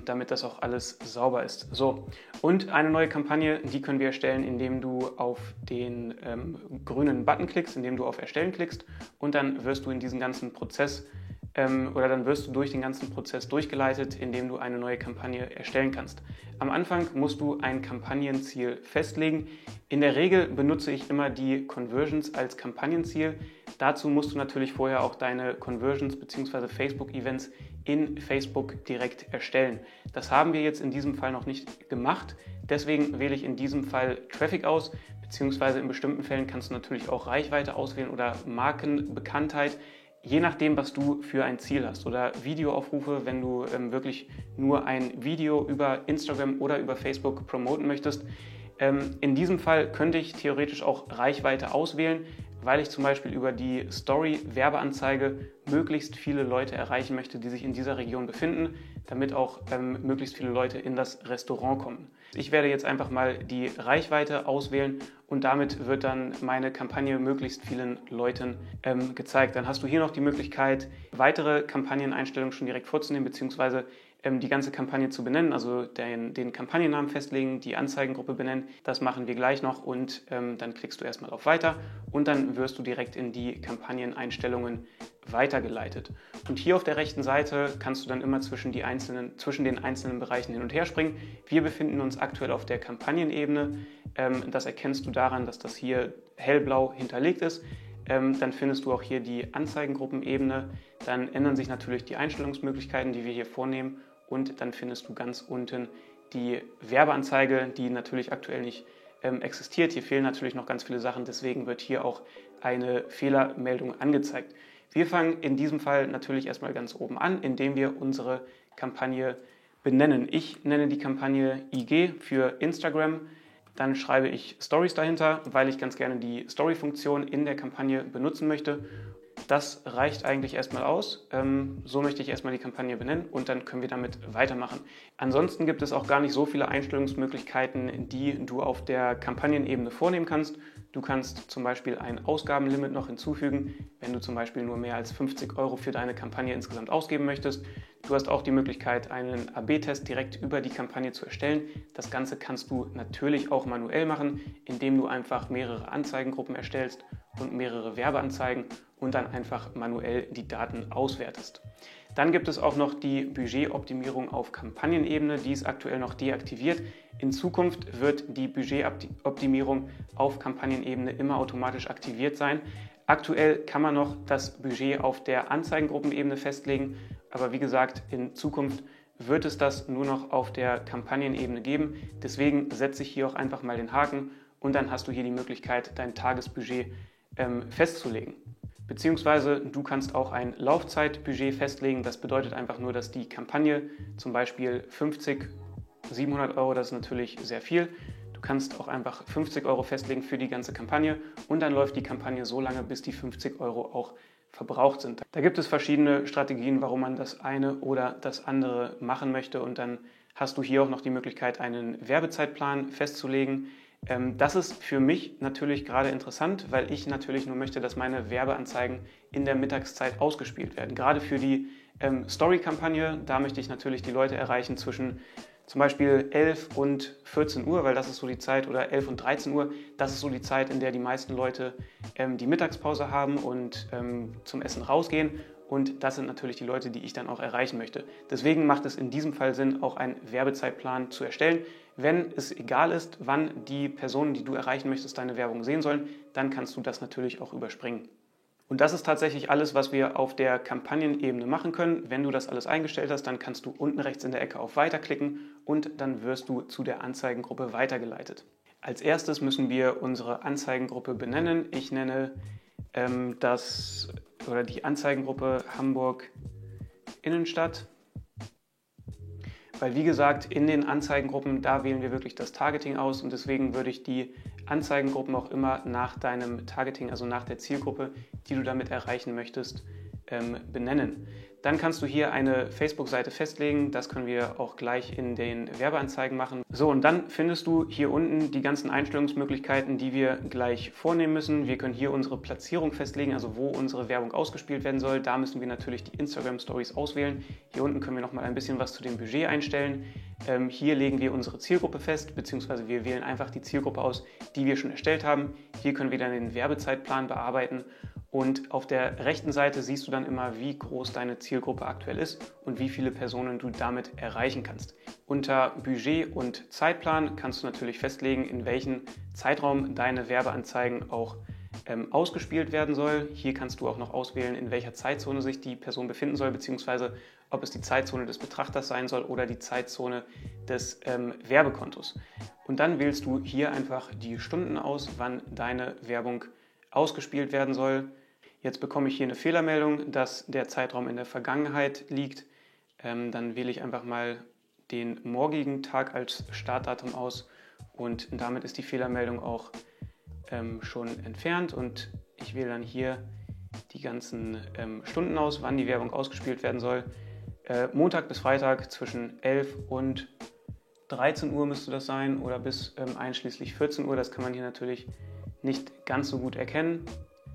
damit das auch alles sauber ist. So, und eine neue Kampagne, die können wir erstellen, indem du auf den ähm, grünen Button klickst, indem du auf Erstellen klickst und dann wirst du in diesen ganzen Prozess ähm, oder dann wirst du durch den ganzen Prozess durchgeleitet, indem du eine neue Kampagne erstellen kannst. Am Anfang musst du ein Kampagnenziel festlegen. In der Regel benutze ich immer die Conversions als Kampagnenziel. Dazu musst du natürlich vorher auch deine Conversions bzw. Facebook-Events in Facebook direkt erstellen. Das haben wir jetzt in diesem Fall noch nicht gemacht. Deswegen wähle ich in diesem Fall Traffic aus, beziehungsweise in bestimmten Fällen kannst du natürlich auch Reichweite auswählen oder Markenbekanntheit je nachdem, was du für ein Ziel hast oder Videoaufrufe, wenn du ähm, wirklich nur ein Video über Instagram oder über Facebook promoten möchtest. Ähm, in diesem Fall könnte ich theoretisch auch Reichweite auswählen, weil ich zum Beispiel über die Story-Werbeanzeige möglichst viele Leute erreichen möchte, die sich in dieser Region befinden, damit auch ähm, möglichst viele Leute in das Restaurant kommen. Ich werde jetzt einfach mal die Reichweite auswählen und damit wird dann meine Kampagne möglichst vielen Leuten ähm, gezeigt. Dann hast du hier noch die Möglichkeit, weitere Kampagneneinstellungen schon direkt vorzunehmen, beziehungsweise die ganze Kampagne zu benennen, also den, den, Kampagnennamen festlegen, die Anzeigengruppe benennen. Das machen wir gleich noch und ähm, dann klickst du erstmal auf Weiter und dann wirst du direkt in die Kampagneneinstellungen weitergeleitet. Und hier auf der rechten Seite kannst du dann immer zwischen, die einzelnen, zwischen den einzelnen Bereichen hin und her springen. Wir befinden uns aktuell auf der Kampagnenebene. Ähm, das erkennst du daran, dass das hier hellblau hinterlegt ist. Ähm, dann findest du auch hier die Anzeigengruppenebene. Dann ändern sich natürlich die Einstellungsmöglichkeiten, die wir hier vornehmen und dann findest du ganz unten die Werbeanzeige, die natürlich aktuell nicht ähm, existiert. Hier fehlen natürlich noch ganz viele Sachen, deswegen wird hier auch eine Fehlermeldung angezeigt. Wir fangen in diesem Fall natürlich erstmal ganz oben an, indem wir unsere Kampagne benennen. Ich nenne die Kampagne IG für Instagram. Dann schreibe ich Stories dahinter, weil ich ganz gerne die Story-Funktion in der Kampagne benutzen möchte das reicht eigentlich erstmal aus. Ähm, so möchte ich erstmal die Kampagne benennen und dann können wir damit weitermachen. Ansonsten gibt es auch gar nicht so viele Einstellungsmöglichkeiten, die du auf der Kampagnenebene vornehmen kannst. Du kannst zum Beispiel ein Ausgabenlimit noch hinzufügen, wenn du zum Beispiel nur mehr als 50 Euro für deine Kampagne insgesamt ausgeben möchtest. Du hast auch die Möglichkeit, einen AB-Test direkt über die Kampagne zu erstellen. Das Ganze kannst du natürlich auch manuell machen, indem du einfach mehrere Anzeigengruppen erstellst und mehrere Werbeanzeigen und dann einfach manuell die Daten auswertest. Dann gibt es auch noch die Budgetoptimierung auf Kampagnenebene, die ist aktuell noch deaktiviert. In Zukunft wird die Budgetoptimierung auf Kampagnenebene immer automatisch aktiviert sein. Aktuell kann man noch das Budget auf der Anzeigengruppenebene festlegen, aber wie gesagt, in Zukunft wird es das nur noch auf der Kampagnenebene geben. Deswegen setze ich hier auch einfach mal den Haken und dann hast du hier die Möglichkeit, dein Tagesbudget ähm, festzulegen. Beziehungsweise du kannst auch ein Laufzeitbudget festlegen. Das bedeutet einfach nur, dass die Kampagne zum Beispiel 50, 700 Euro, das ist natürlich sehr viel. Du kannst auch einfach 50 Euro festlegen für die ganze Kampagne und dann läuft die Kampagne so lange, bis die 50 Euro auch verbraucht sind. Da gibt es verschiedene Strategien, warum man das eine oder das andere machen möchte und dann hast du hier auch noch die Möglichkeit, einen Werbezeitplan festzulegen. Ähm, das ist für mich natürlich gerade interessant, weil ich natürlich nur möchte, dass meine Werbeanzeigen in der Mittagszeit ausgespielt werden. Gerade für die ähm, Story-Kampagne, da möchte ich natürlich die Leute erreichen zwischen zum Beispiel 11 und 14 Uhr, weil das ist so die Zeit, oder 11 und 13 Uhr, das ist so die Zeit, in der die meisten Leute ähm, die Mittagspause haben und ähm, zum Essen rausgehen. Und das sind natürlich die Leute, die ich dann auch erreichen möchte. Deswegen macht es in diesem Fall Sinn, auch einen Werbezeitplan zu erstellen. Wenn es egal ist, wann die Personen, die du erreichen möchtest, deine Werbung sehen sollen, dann kannst du das natürlich auch überspringen. Und das ist tatsächlich alles, was wir auf der Kampagnenebene machen können. Wenn du das alles eingestellt hast, dann kannst du unten rechts in der Ecke auf Weiter klicken und dann wirst du zu der Anzeigengruppe weitergeleitet. Als erstes müssen wir unsere Anzeigengruppe benennen. Ich nenne ähm, das oder die Anzeigengruppe Hamburg Innenstadt. Weil wie gesagt, in den Anzeigengruppen, da wählen wir wirklich das Targeting aus und deswegen würde ich die Anzeigengruppen auch immer nach deinem Targeting, also nach der Zielgruppe, die du damit erreichen möchtest, ähm, benennen. Dann kannst du hier eine Facebook-Seite festlegen. Das können wir auch gleich in den Werbeanzeigen machen. So, und dann findest du hier unten die ganzen Einstellungsmöglichkeiten, die wir gleich vornehmen müssen. Wir können hier unsere Platzierung festlegen, also wo unsere Werbung ausgespielt werden soll. Da müssen wir natürlich die Instagram Stories auswählen. Hier unten können wir noch mal ein bisschen was zu dem Budget einstellen. Ähm, hier legen wir unsere Zielgruppe fest, beziehungsweise wir wählen einfach die Zielgruppe aus, die wir schon erstellt haben. Hier können wir dann den Werbezeitplan bearbeiten Und auf der rechten Seite siehst du dann immer, wie groß deine Zielgruppe aktuell ist und wie viele Personen du damit erreichen kannst. Unter Budget und Zeitplan kannst du natürlich festlegen, in welchem Zeitraum deine Werbeanzeigen auch ähm, ausgespielt werden soll. Hier kannst du auch noch auswählen, in welcher Zeitzone sich die Person befinden soll, beziehungsweise ob es die Zeitzone des Betrachters sein soll oder die Zeitzone des ähm, Werbekontos. Und dann wählst du hier einfach die Stunden aus, wann deine Werbung ausgespielt werden soll. Jetzt bekomme ich hier eine Fehlermeldung, dass der Zeitraum in der Vergangenheit liegt. Ähm, dann wähle ich einfach mal den morgigen Tag als Startdatum aus und damit ist die Fehlermeldung auch ähm, schon entfernt und ich wähle dann hier die ganzen ähm, Stunden aus, wann die Werbung ausgespielt werden soll. Äh, Montag bis Freitag zwischen 11 und 13 Uhr müsste das sein oder bis ähm, einschließlich 14 Uhr. Das kann man hier natürlich nicht ganz so gut erkennen.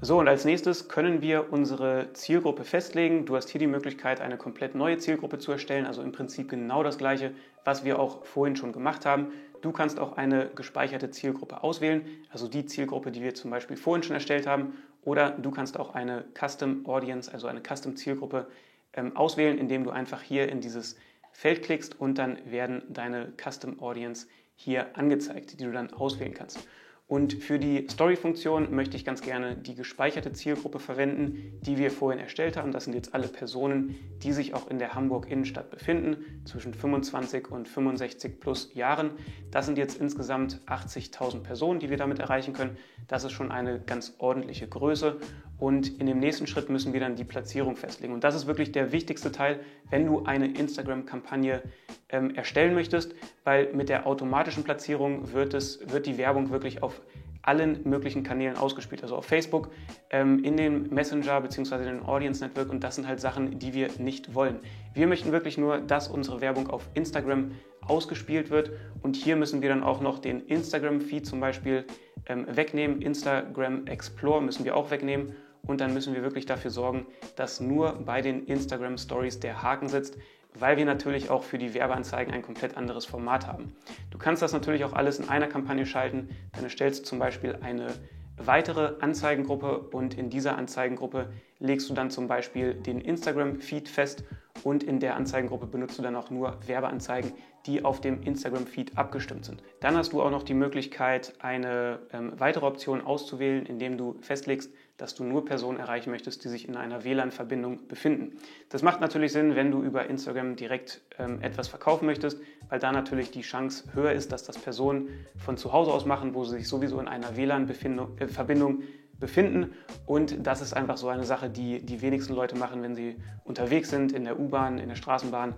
So, und als nächstes können wir unsere Zielgruppe festlegen. Du hast hier die Möglichkeit, eine komplett neue Zielgruppe zu erstellen, also im Prinzip genau das gleiche, was wir auch vorhin schon gemacht haben. Du kannst auch eine gespeicherte Zielgruppe auswählen, also die Zielgruppe, die wir zum Beispiel vorhin schon erstellt haben, oder du kannst auch eine Custom Audience, also eine Custom Zielgruppe ähm, auswählen, indem du einfach hier in dieses Feld klickst und dann werden deine Custom Audience hier angezeigt, die du dann auswählen kannst. Und für die Story-Funktion möchte ich ganz gerne die gespeicherte Zielgruppe verwenden, die wir vorhin erstellt haben. Das sind jetzt alle Personen, die sich auch in der Hamburg Innenstadt befinden, zwischen 25 und 65 plus Jahren. Das sind jetzt insgesamt 80.000 Personen, die wir damit erreichen können. Das ist schon eine ganz ordentliche Größe. Und in dem nächsten Schritt müssen wir dann die Platzierung festlegen. Und das ist wirklich der wichtigste Teil, wenn du eine Instagram-Kampagne ähm, erstellen möchtest, weil mit der automatischen Platzierung wird, es, wird die Werbung wirklich auf allen möglichen Kanälen ausgespielt, also auf Facebook, ähm, in den Messenger bzw. in den Audience Network und das sind halt Sachen, die wir nicht wollen. Wir möchten wirklich nur, dass unsere Werbung auf Instagram ausgespielt wird und hier müssen wir dann auch noch den Instagram-Feed zum Beispiel ähm, wegnehmen, Instagram Explore müssen wir auch wegnehmen und dann müssen wir wirklich dafür sorgen, dass nur bei den Instagram Stories der Haken sitzt, weil wir natürlich auch für die Werbeanzeigen ein komplett anderes Format haben. Du kannst das natürlich auch alles in einer Kampagne schalten. Dann erstellst du zum Beispiel eine weitere Anzeigengruppe und in dieser Anzeigengruppe legst du dann zum Beispiel den Instagram-Feed fest und in der Anzeigengruppe benutzt du dann auch nur Werbeanzeigen, die auf dem Instagram-Feed abgestimmt sind. Dann hast du auch noch die Möglichkeit, eine ähm, weitere Option auszuwählen, indem du festlegst, dass du nur Personen erreichen möchtest, die sich in einer WLAN-Verbindung befinden. Das macht natürlich Sinn, wenn du über Instagram direkt ähm, etwas verkaufen möchtest, weil da natürlich die Chance höher ist, dass das Personen von zu Hause aus machen, wo sie sich sowieso in einer WLAN-Verbindung befinden. Und das ist einfach so eine Sache, die die wenigsten Leute machen, wenn sie unterwegs sind, in der U-Bahn, in der Straßenbahn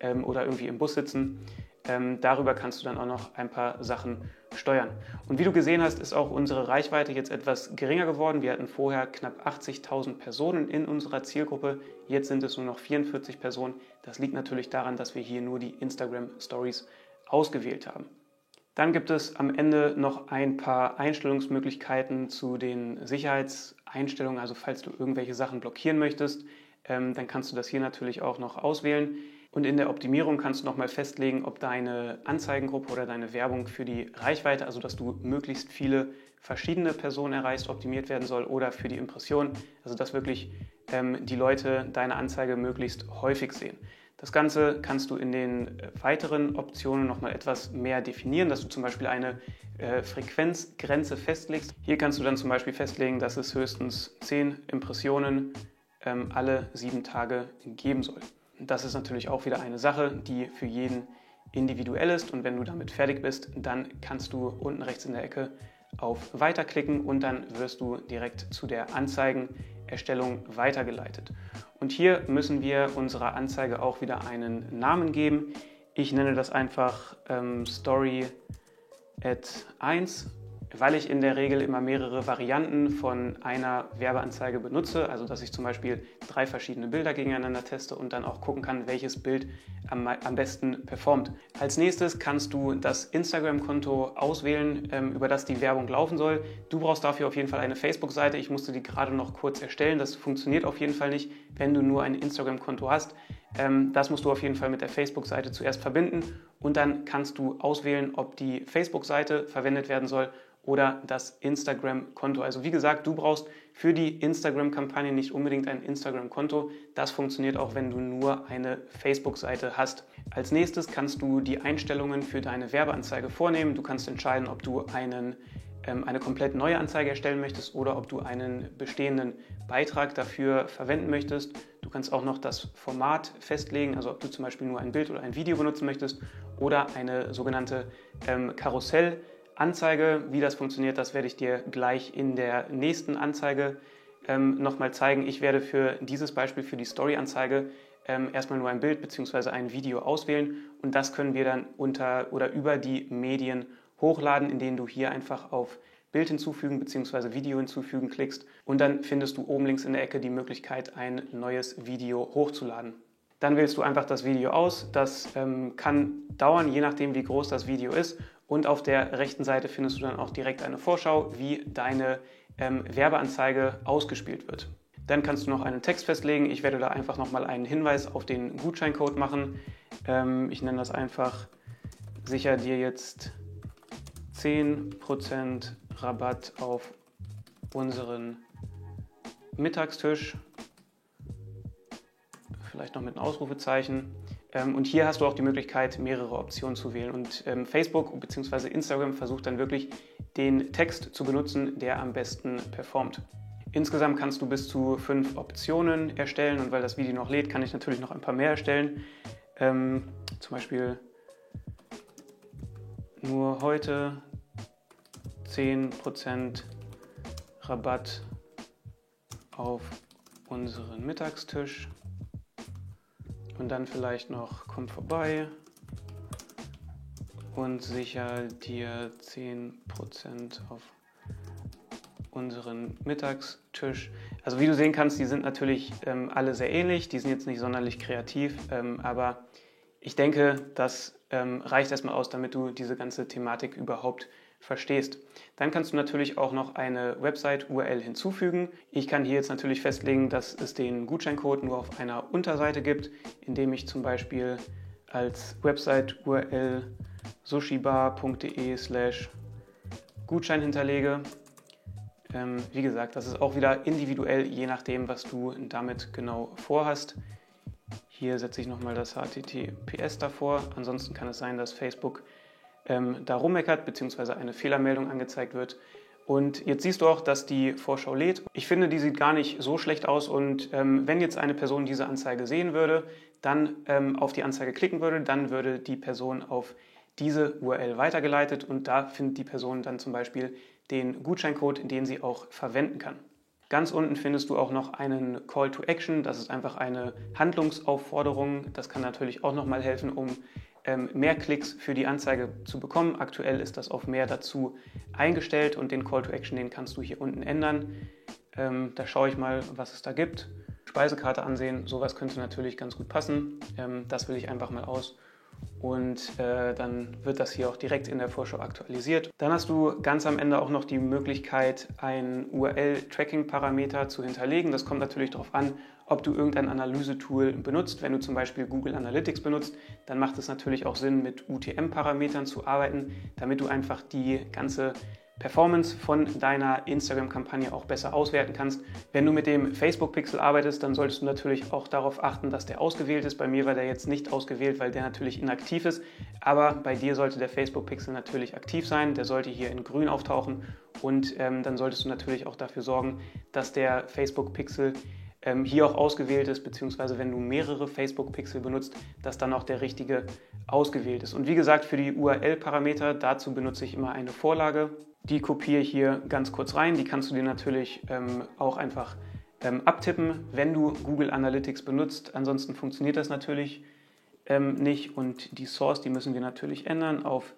ähm, oder irgendwie im Bus sitzen. Ähm, darüber kannst du dann auch noch ein paar Sachen steuern. Und wie du gesehen hast, ist auch unsere Reichweite jetzt etwas geringer geworden. Wir hatten vorher knapp 80.000 Personen in unserer Zielgruppe. Jetzt sind es nur noch 44 Personen. Das liegt natürlich daran, dass wir hier nur die Instagram Stories ausgewählt haben. Dann gibt es am Ende noch ein paar Einstellungsmöglichkeiten zu den Sicherheitseinstellungen. Also falls du irgendwelche Sachen blockieren möchtest, ähm, dann kannst du das hier natürlich auch noch auswählen. Und in der Optimierung kannst du nochmal festlegen, ob deine Anzeigengruppe oder deine Werbung für die Reichweite, also dass du möglichst viele verschiedene Personen erreichst, optimiert werden soll oder für die Impression, also dass wirklich ähm, die Leute deine Anzeige möglichst häufig sehen. Das Ganze kannst du in den äh, weiteren Optionen nochmal etwas mehr definieren, dass du zum Beispiel eine äh, Frequenzgrenze festlegst. Hier kannst du dann zum Beispiel festlegen, dass es höchstens 10 Impressionen ähm, alle sieben Tage geben soll. Das ist natürlich auch wieder eine Sache, die für jeden individuell ist. Und wenn du damit fertig bist, dann kannst du unten rechts in der Ecke auf Weiter klicken und dann wirst du direkt zu der Anzeigenerstellung weitergeleitet. Und hier müssen wir unserer Anzeige auch wieder einen Namen geben. Ich nenne das einfach ähm, Story at 1 weil ich in der Regel immer mehrere Varianten von einer Werbeanzeige benutze, also dass ich zum Beispiel drei verschiedene Bilder gegeneinander teste und dann auch gucken kann, welches Bild am, am besten performt. Als nächstes kannst du das Instagram-Konto auswählen, ähm, über das die Werbung laufen soll. Du brauchst dafür auf jeden Fall eine Facebook-Seite. Ich musste die gerade noch kurz erstellen. Das funktioniert auf jeden Fall nicht, wenn du nur ein Instagram-Konto hast. Ähm, das musst du auf jeden Fall mit der Facebook-Seite zuerst verbinden und dann kannst du auswählen, ob die Facebook-Seite verwendet werden soll oder das Instagram-Konto. Also wie gesagt, du brauchst für die Instagram-Kampagne nicht unbedingt ein Instagram-Konto. Das funktioniert auch, wenn du nur eine Facebook-Seite hast. Als nächstes kannst du die Einstellungen für deine Werbeanzeige vornehmen. Du kannst entscheiden, ob du einen ähm, eine komplett neue Anzeige erstellen möchtest oder ob du einen bestehenden Beitrag dafür verwenden möchtest. Du kannst auch noch das Format festlegen, also ob du zum Beispiel nur ein Bild oder ein Video benutzen möchtest oder eine sogenannte ähm, Karussellanzeige. Wie das funktioniert, das werde ich dir gleich in der nächsten Anzeige ähm, nochmal zeigen. Ich werde für dieses Beispiel, für die Story-Anzeige, ähm, erstmal nur ein Bild bzw. ein Video auswählen und das können wir dann unter oder über die Medien hochladen, indem du hier einfach auf Bild hinzufügen bzw. Video hinzufügen klickst und dann findest du oben links in der Ecke die Möglichkeit, ein neues Video hochzuladen. Dann wählst du einfach das Video aus. Das ähm, kann dauern, je nachdem, wie groß das Video ist. Und auf der rechten Seite findest du dann auch direkt eine Vorschau, wie deine ähm, Werbeanzeige ausgespielt wird. Dann kannst du noch einen Text festlegen. Ich werde da einfach nochmal einen Hinweis auf den Gutscheincode machen. Ähm, ich nenne das einfach sicher dir jetzt 10% Rabatt auf unseren Mittagstisch. Vielleicht noch mit einem Ausrufezeichen. Ähm, und hier hast du auch die Möglichkeit, mehrere Optionen zu wählen. Und ähm, Facebook bzw. Instagram versucht dann wirklich den Text zu benutzen, der am besten performt. Insgesamt kannst du bis zu fünf Optionen erstellen und weil das Video noch lädt, kann ich natürlich noch ein paar mehr erstellen. Ähm, zum Beispiel nur heute 10% Rabatt auf unseren Mittagstisch. Und dann vielleicht noch komm vorbei und sicher dir 10% auf unseren Mittagstisch. Also wie du sehen kannst, die sind natürlich ähm, alle sehr ähnlich, die sind jetzt nicht sonderlich kreativ, ähm, aber ich denke, das ähm, reicht erstmal aus, damit du diese ganze Thematik überhaupt verstehst. Dann kannst du natürlich auch noch eine Website-URL hinzufügen. Ich kann hier jetzt natürlich festlegen, dass es den Gutscheincode nur auf einer Unterseite gibt, indem ich zum Beispiel als Website-URL sushibar.de slash Gutschein hinterlege. Ähm, wie gesagt, das ist auch wieder individuell, je nachdem, was du damit genau vorhast. Hier setze ich nochmal das HTTPS davor. Ansonsten kann es sein, dass Facebook ähm, da rummeckert bzw. eine Fehlermeldung angezeigt wird. Und jetzt siehst du auch, dass die Vorschau lädt. Ich finde, die sieht gar nicht so schlecht aus. Und ähm, wenn jetzt eine Person diese Anzeige sehen würde, dann ähm, auf die Anzeige klicken würde, dann würde die Person auf diese URL weitergeleitet und da findet die Person dann zum Beispiel den Gutscheincode, den sie auch verwenden kann. Ganz unten findest du auch noch einen Call to Action. Das ist einfach eine Handlungsaufforderung. Das kann natürlich auch nochmal helfen, um mehr Klicks für die Anzeige zu bekommen. Aktuell ist das auf mehr dazu eingestellt und den Call to Action, den kannst du hier unten ändern. Ähm, da schaue ich mal, was es da gibt. Speisekarte ansehen, sowas könnte natürlich ganz gut passen. Ähm, das will ich einfach mal aus und äh, dann wird das hier auch direkt in der Vorschau aktualisiert. Dann hast du ganz am Ende auch noch die Möglichkeit, einen URL-Tracking-Parameter zu hinterlegen. Das kommt natürlich darauf an, ob du irgendein Analysetool benutzt. Wenn du zum Beispiel Google Analytics benutzt, dann macht es natürlich auch Sinn, mit UTM-Parametern zu arbeiten, damit du einfach die ganze Performance von deiner Instagram-Kampagne auch besser auswerten kannst. Wenn du mit dem Facebook-Pixel arbeitest, dann solltest du natürlich auch darauf achten, dass der ausgewählt ist. Bei mir war der jetzt nicht ausgewählt, weil der natürlich inaktiv ist. Aber bei dir sollte der Facebook-Pixel natürlich aktiv sein. Der sollte hier in grün auftauchen. Und ähm, dann solltest du natürlich auch dafür sorgen, dass der Facebook-Pixel ähm, hier auch ausgewählt ist, beziehungsweise wenn du mehrere Facebook-Pixel benutzt, dass dann auch der richtige ausgewählt ist. Und wie gesagt, für die URL-Parameter, dazu benutze ich immer eine Vorlage. Die kopiere ich hier ganz kurz rein. Die kannst du dir natürlich ähm, auch einfach ähm, abtippen, wenn du Google Analytics benutzt. Ansonsten funktioniert das natürlich ähm, nicht. Und die Source, die müssen wir natürlich ändern auf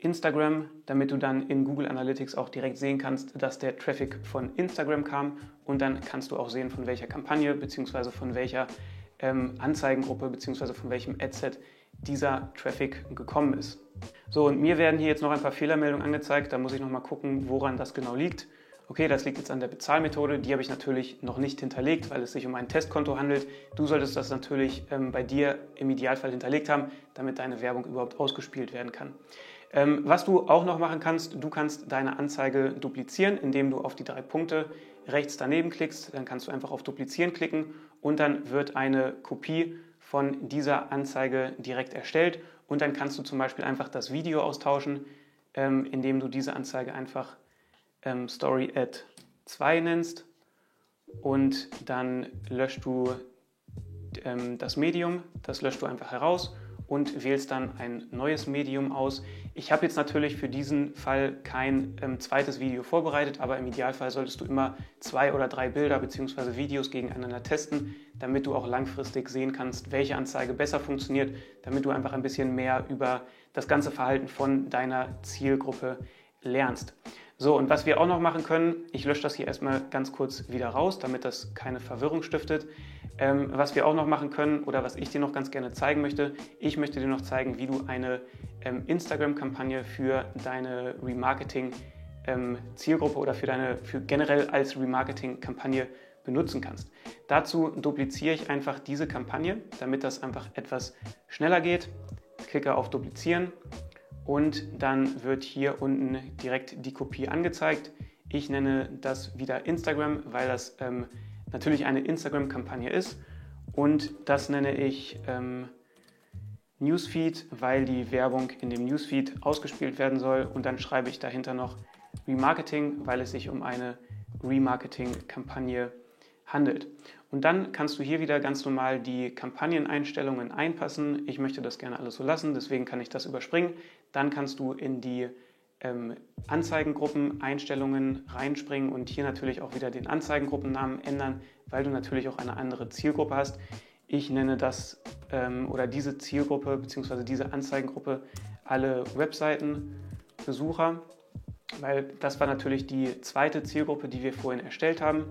Instagram, damit du dann in Google Analytics auch direkt sehen kannst, dass der Traffic von Instagram kam. Und dann kannst du auch sehen, von welcher Kampagne bzw. von welcher ähm, Anzeigengruppe bzw. von welchem Adset dieser Traffic gekommen ist. So, und mir werden hier jetzt noch ein paar Fehlermeldungen angezeigt. Da muss ich noch mal gucken, woran das genau liegt. Okay, das liegt jetzt an der Bezahlmethode. Die habe ich natürlich noch nicht hinterlegt, weil es sich um ein Testkonto handelt. Du solltest das natürlich ähm, bei dir im Idealfall hinterlegt haben, damit deine Werbung überhaupt ausgespielt werden kann. Ähm, was du auch noch machen kannst, du kannst deine Anzeige duplizieren, indem du auf die drei Punkte rechts daneben klickst. Dann kannst du einfach auf Duplizieren klicken und dann wird eine Kopie von dieser Anzeige direkt erstellt. Und dann kannst du zum Beispiel einfach das Video austauschen, ähm, indem du diese Anzeige einfach ähm, Story Ad 2 nennst und dann löscht du ähm, das Medium, das löscht du einfach heraus und wählst dann ein neues Medium aus. Ich habe jetzt natürlich für diesen Fall kein ähm, zweites Video vorbereitet, aber im Idealfall solltest du immer zwei oder drei Bilder bzw. Videos gegeneinander testen, damit du auch langfristig sehen kannst, welche Anzeige besser funktioniert, damit du einfach ein bisschen mehr über das ganze Verhalten von deiner Zielgruppe lernst. So, und was wir auch noch machen können, ich lösche das hier erstmal ganz kurz wieder raus, damit das keine Verwirrung stiftet. Ähm, was wir auch noch machen können oder was ich dir noch ganz gerne zeigen möchte, ich möchte dir noch zeigen, wie du eine ähm, Instagram-Kampagne für deine Remarketing-Zielgruppe ähm, oder für deine für generell als Remarketing-Kampagne benutzen kannst. Dazu dupliziere ich einfach diese Kampagne, damit das einfach etwas schneller geht. Klicke auf Duplizieren und dann wird hier unten direkt die Kopie angezeigt. Ich nenne das wieder Instagram, weil das ähm, natürlich eine Instagram-Kampagne ist und das nenne ich ähm, Newsfeed, weil die Werbung in dem Newsfeed ausgespielt werden soll und dann schreibe ich dahinter noch Remarketing, weil es sich um eine Remarketing-Kampagne handelt. Und dann kannst du hier wieder ganz normal die Kampagneneinstellungen einpassen. Ich möchte das gerne alles so lassen, deswegen kann ich das überspringen. Dann kannst du in die ähm, Anzeigengruppen-Einstellungen reinspringen und hier natürlich auch wieder den Anzeigengruppennamen ändern, weil du natürlich auch eine andere Zielgruppe hast. Ich nenne das ähm, oder diese Zielgruppe bzw. diese Anzeigengruppe alle Webseitenbesucher, weil das war natürlich die zweite Zielgruppe, die wir vorhin erstellt haben.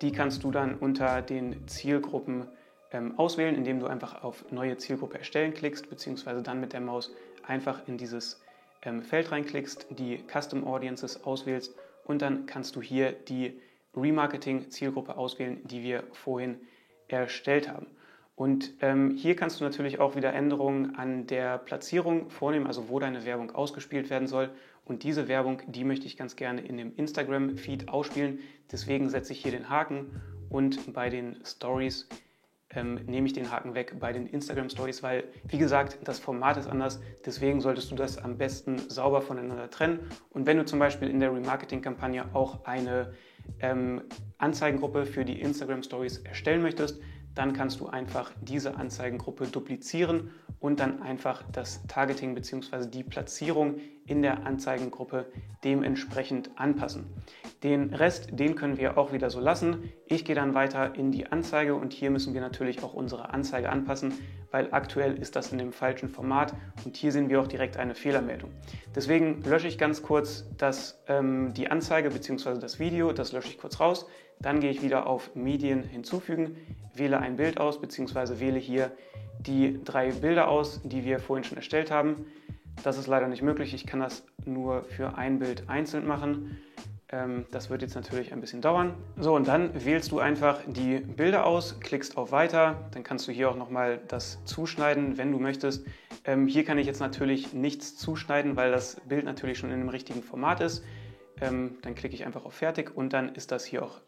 Die kannst du dann unter den Zielgruppen ähm, auswählen, indem du einfach auf Neue Zielgruppe erstellen klickst, beziehungsweise dann mit der Maus einfach in dieses ähm, Feld reinklickst, die Custom Audiences auswählst und dann kannst du hier die Remarketing-Zielgruppe auswählen, die wir vorhin erstellt haben. Und ähm, hier kannst du natürlich auch wieder Änderungen an der Platzierung vornehmen, also wo deine Werbung ausgespielt werden soll. Und diese Werbung, die möchte ich ganz gerne in dem Instagram-Feed ausspielen. Deswegen setze ich hier den Haken und bei den Stories ähm, nehme ich den Haken weg bei den Instagram Stories, weil, wie gesagt, das Format ist anders. Deswegen solltest du das am besten sauber voneinander trennen. Und wenn du zum Beispiel in der Remarketing-Kampagne auch eine ähm, Anzeigengruppe für die Instagram Stories erstellen möchtest, dann kannst du einfach diese Anzeigengruppe duplizieren und dann einfach das Targeting bzw. die Platzierung in der Anzeigengruppe dementsprechend anpassen. Den Rest, den können wir auch wieder so lassen. Ich gehe dann weiter in die Anzeige und hier müssen wir natürlich auch unsere Anzeige anpassen, weil aktuell ist das in dem falschen Format und hier sehen wir auch direkt eine Fehlermeldung. Deswegen lösche ich ganz kurz das, ähm, die Anzeige bzw. das Video, das lösche ich kurz raus. Dann gehe ich wieder auf Medien hinzufügen, wähle ein Bild aus bzw. wähle hier die drei Bilder aus, die wir vorhin schon erstellt haben. Das ist leider nicht möglich. Ich kann das nur für ein Bild einzeln machen. Ähm, das wird jetzt natürlich ein bisschen dauern. So, und dann wählst du einfach die Bilder aus, klickst auf Weiter. Dann kannst du hier auch nochmal das zuschneiden, wenn du möchtest. Ähm, hier kann ich jetzt natürlich nichts zuschneiden, weil das Bild natürlich schon in dem richtigen Format ist. Ähm, dann klicke ich einfach auf Fertig und dann ist das hier auch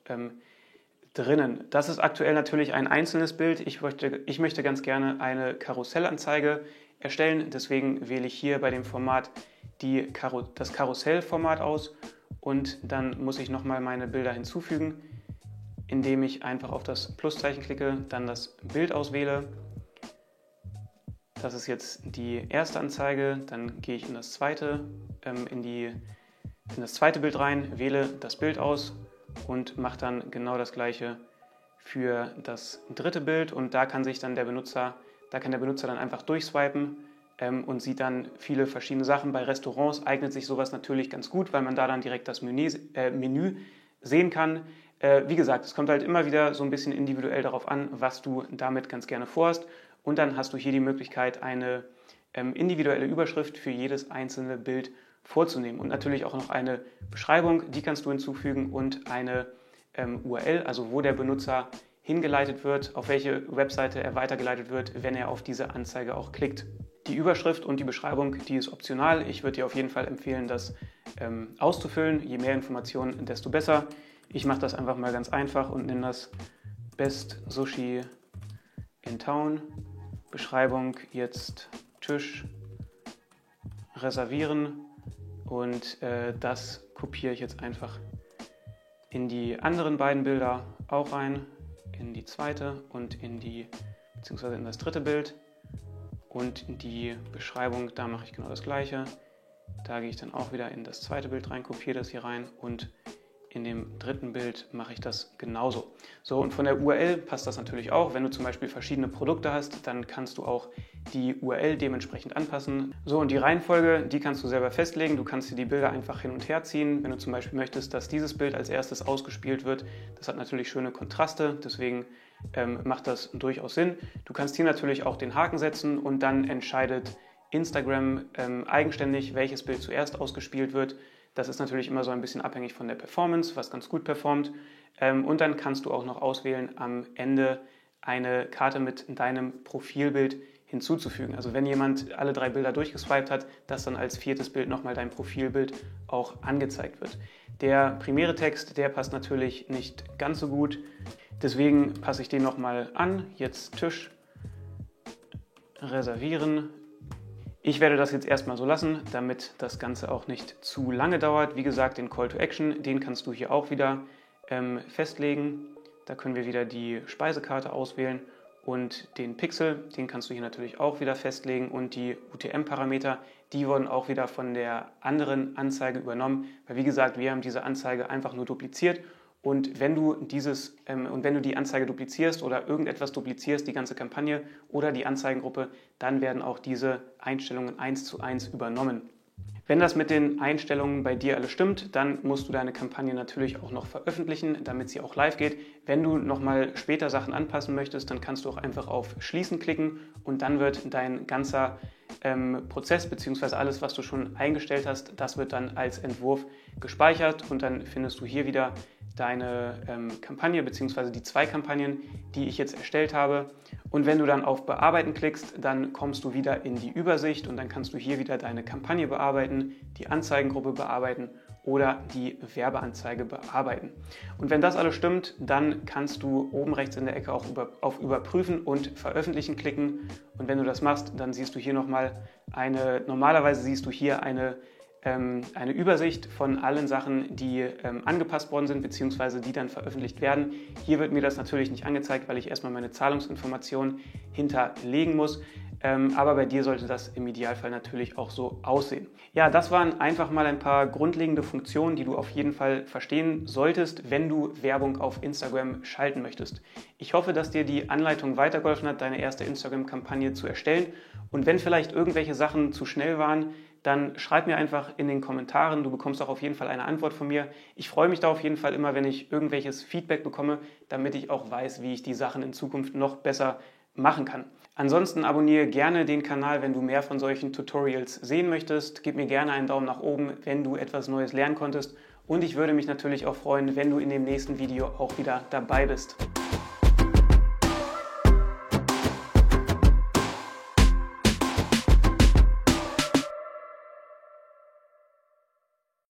drinnen. Das ist aktuell natürlich ein einzelnes Bild. Ich möchte, ich möchte ganz gerne eine Karussellanzeige erstellen. Deswegen wähle ich hier bei dem Format die Karo das Karussellformat aus und dann muss ich nochmal meine Bilder hinzufügen, indem ich einfach auf das Pluszeichen klicke, dann das Bild auswähle. Das ist jetzt die erste Anzeige, dann gehe ich in das zweite, ähm, in, die, in das zweite Bild rein, wähle das Bild aus und mache dann genau das gleiche für das dritte Bild und da kann sich dann der Benutzer, da kann der Benutzer dann einfach durchswipen ähm, und sieht dann viele verschiedene Sachen. Bei Restaurants eignet sich sowas natürlich ganz gut, weil man da dann direkt das Menü, äh, Menü sehen kann. Äh, wie gesagt, es kommt halt immer wieder so ein bisschen individuell darauf an, was du damit ganz gerne vorhast. Und dann hast du hier die Möglichkeit, eine ähm, individuelle Überschrift für jedes einzelne Bild vorzunehmen. Und natürlich auch noch eine Beschreibung, die kannst du hinzufügen und eine ähm, URL, also wo der Benutzer hingeleitet wird, auf welche Webseite er weitergeleitet wird, wenn er auf diese Anzeige auch klickt. Die Überschrift und die Beschreibung, die ist optional. Ich würde dir auf jeden Fall empfehlen, das ähm, auszufüllen. Je mehr Informationen, desto besser. Ich mache das einfach mal ganz einfach und nenne das Best Sushi in Town. Beschreibung jetzt Tisch reservieren und äh, das kopiere ich jetzt einfach in die anderen beiden Bilder auch rein, in die zweite und in die, beziehungsweise in das dritte Bild. Und die Beschreibung, da mache ich genau das gleiche. Da gehe ich dann auch wieder in das zweite Bild rein, kopiere das hier rein und in dem dritten Bild mache ich das genauso. So, und von der URL passt das natürlich auch. Wenn du zum Beispiel verschiedene Produkte hast, dann kannst du auch die URL dementsprechend anpassen. So, und die Reihenfolge, die kannst du selber festlegen. Du kannst dir die Bilder einfach hin und her ziehen. Wenn du zum Beispiel möchtest, dass dieses Bild als erstes ausgespielt wird, das hat natürlich schöne Kontraste, deswegen ähm, macht das durchaus Sinn. Du kannst hier natürlich auch den Haken setzen und dann entscheidet Instagram ähm, eigenständig, welches Bild zuerst ausgespielt wird. Das ist natürlich immer so ein bisschen abhängig von der Performance, was ganz gut performt. Ähm, und dann kannst du auch noch auswählen, am Ende eine Karte mit deinem Profilbild hinzuzufügen. Also wenn jemand alle drei Bilder durchgeswiped hat, dass dann als viertes Bild nochmal dein Profilbild auch angezeigt wird. Der primäre Text, der passt natürlich nicht ganz so gut. Deswegen passe ich den nochmal an. Jetzt Tisch reservieren. Ich werde das jetzt erstmal so lassen, damit das Ganze auch nicht zu lange dauert. Wie gesagt, den Call to Action, den kannst du hier auch wieder ähm, festlegen. Da können wir wieder die Speisekarte auswählen und den Pixel, den kannst du hier natürlich auch wieder festlegen und die UTM-Parameter, die wurden auch wieder von der anderen Anzeige übernommen, weil wie gesagt, wir haben diese Anzeige einfach nur dupliziert und wenn du dieses ähm, und wenn du die Anzeige duplizierst oder irgendetwas duplizierst, die ganze Kampagne oder die Anzeigengruppe, dann werden auch diese Einstellungen eins zu eins übernommen. Wenn das mit den Einstellungen bei dir alles stimmt, dann musst du deine Kampagne natürlich auch noch veröffentlichen, damit sie auch live geht. Wenn du nochmal später Sachen anpassen möchtest, dann kannst du auch einfach auf Schließen klicken und dann wird dein ganzer ähm, Prozess bzw. alles, was du schon eingestellt hast, das wird dann als Entwurf gespeichert und dann findest du hier wieder deine ähm, Kampagne bzw. die zwei Kampagnen, die ich jetzt erstellt habe. Und wenn du dann auf Bearbeiten klickst, dann kommst du wieder in die Übersicht und dann kannst du hier wieder deine Kampagne bearbeiten, die Anzeigengruppe bearbeiten oder die Werbeanzeige bearbeiten. Und wenn das alles stimmt, dann kannst du oben rechts in der Ecke auch über, auf Überprüfen und Veröffentlichen klicken. Und wenn du das machst, dann siehst du hier nochmal eine, normalerweise siehst du hier eine eine Übersicht von allen Sachen, die ähm, angepasst worden sind bzw. die dann veröffentlicht werden. Hier wird mir das natürlich nicht angezeigt, weil ich erstmal meine Zahlungsinformationen hinterlegen muss. Ähm, aber bei dir sollte das im Idealfall natürlich auch so aussehen. Ja, das waren einfach mal ein paar grundlegende Funktionen, die du auf jeden Fall verstehen solltest, wenn du Werbung auf Instagram schalten möchtest. Ich hoffe, dass dir die Anleitung weitergeholfen hat, deine erste Instagram-Kampagne zu erstellen. Und wenn vielleicht irgendwelche Sachen zu schnell waren, dann schreib mir einfach in den Kommentaren. Du bekommst auch auf jeden Fall eine Antwort von mir. Ich freue mich da auf jeden Fall immer, wenn ich irgendwelches Feedback bekomme, damit ich auch weiß, wie ich die Sachen in Zukunft noch besser machen kann. Ansonsten abonniere gerne den Kanal, wenn du mehr von solchen Tutorials sehen möchtest. Gib mir gerne einen Daumen nach oben, wenn du etwas Neues lernen konntest. Und ich würde mich natürlich auch freuen, wenn du in dem nächsten Video auch wieder dabei bist.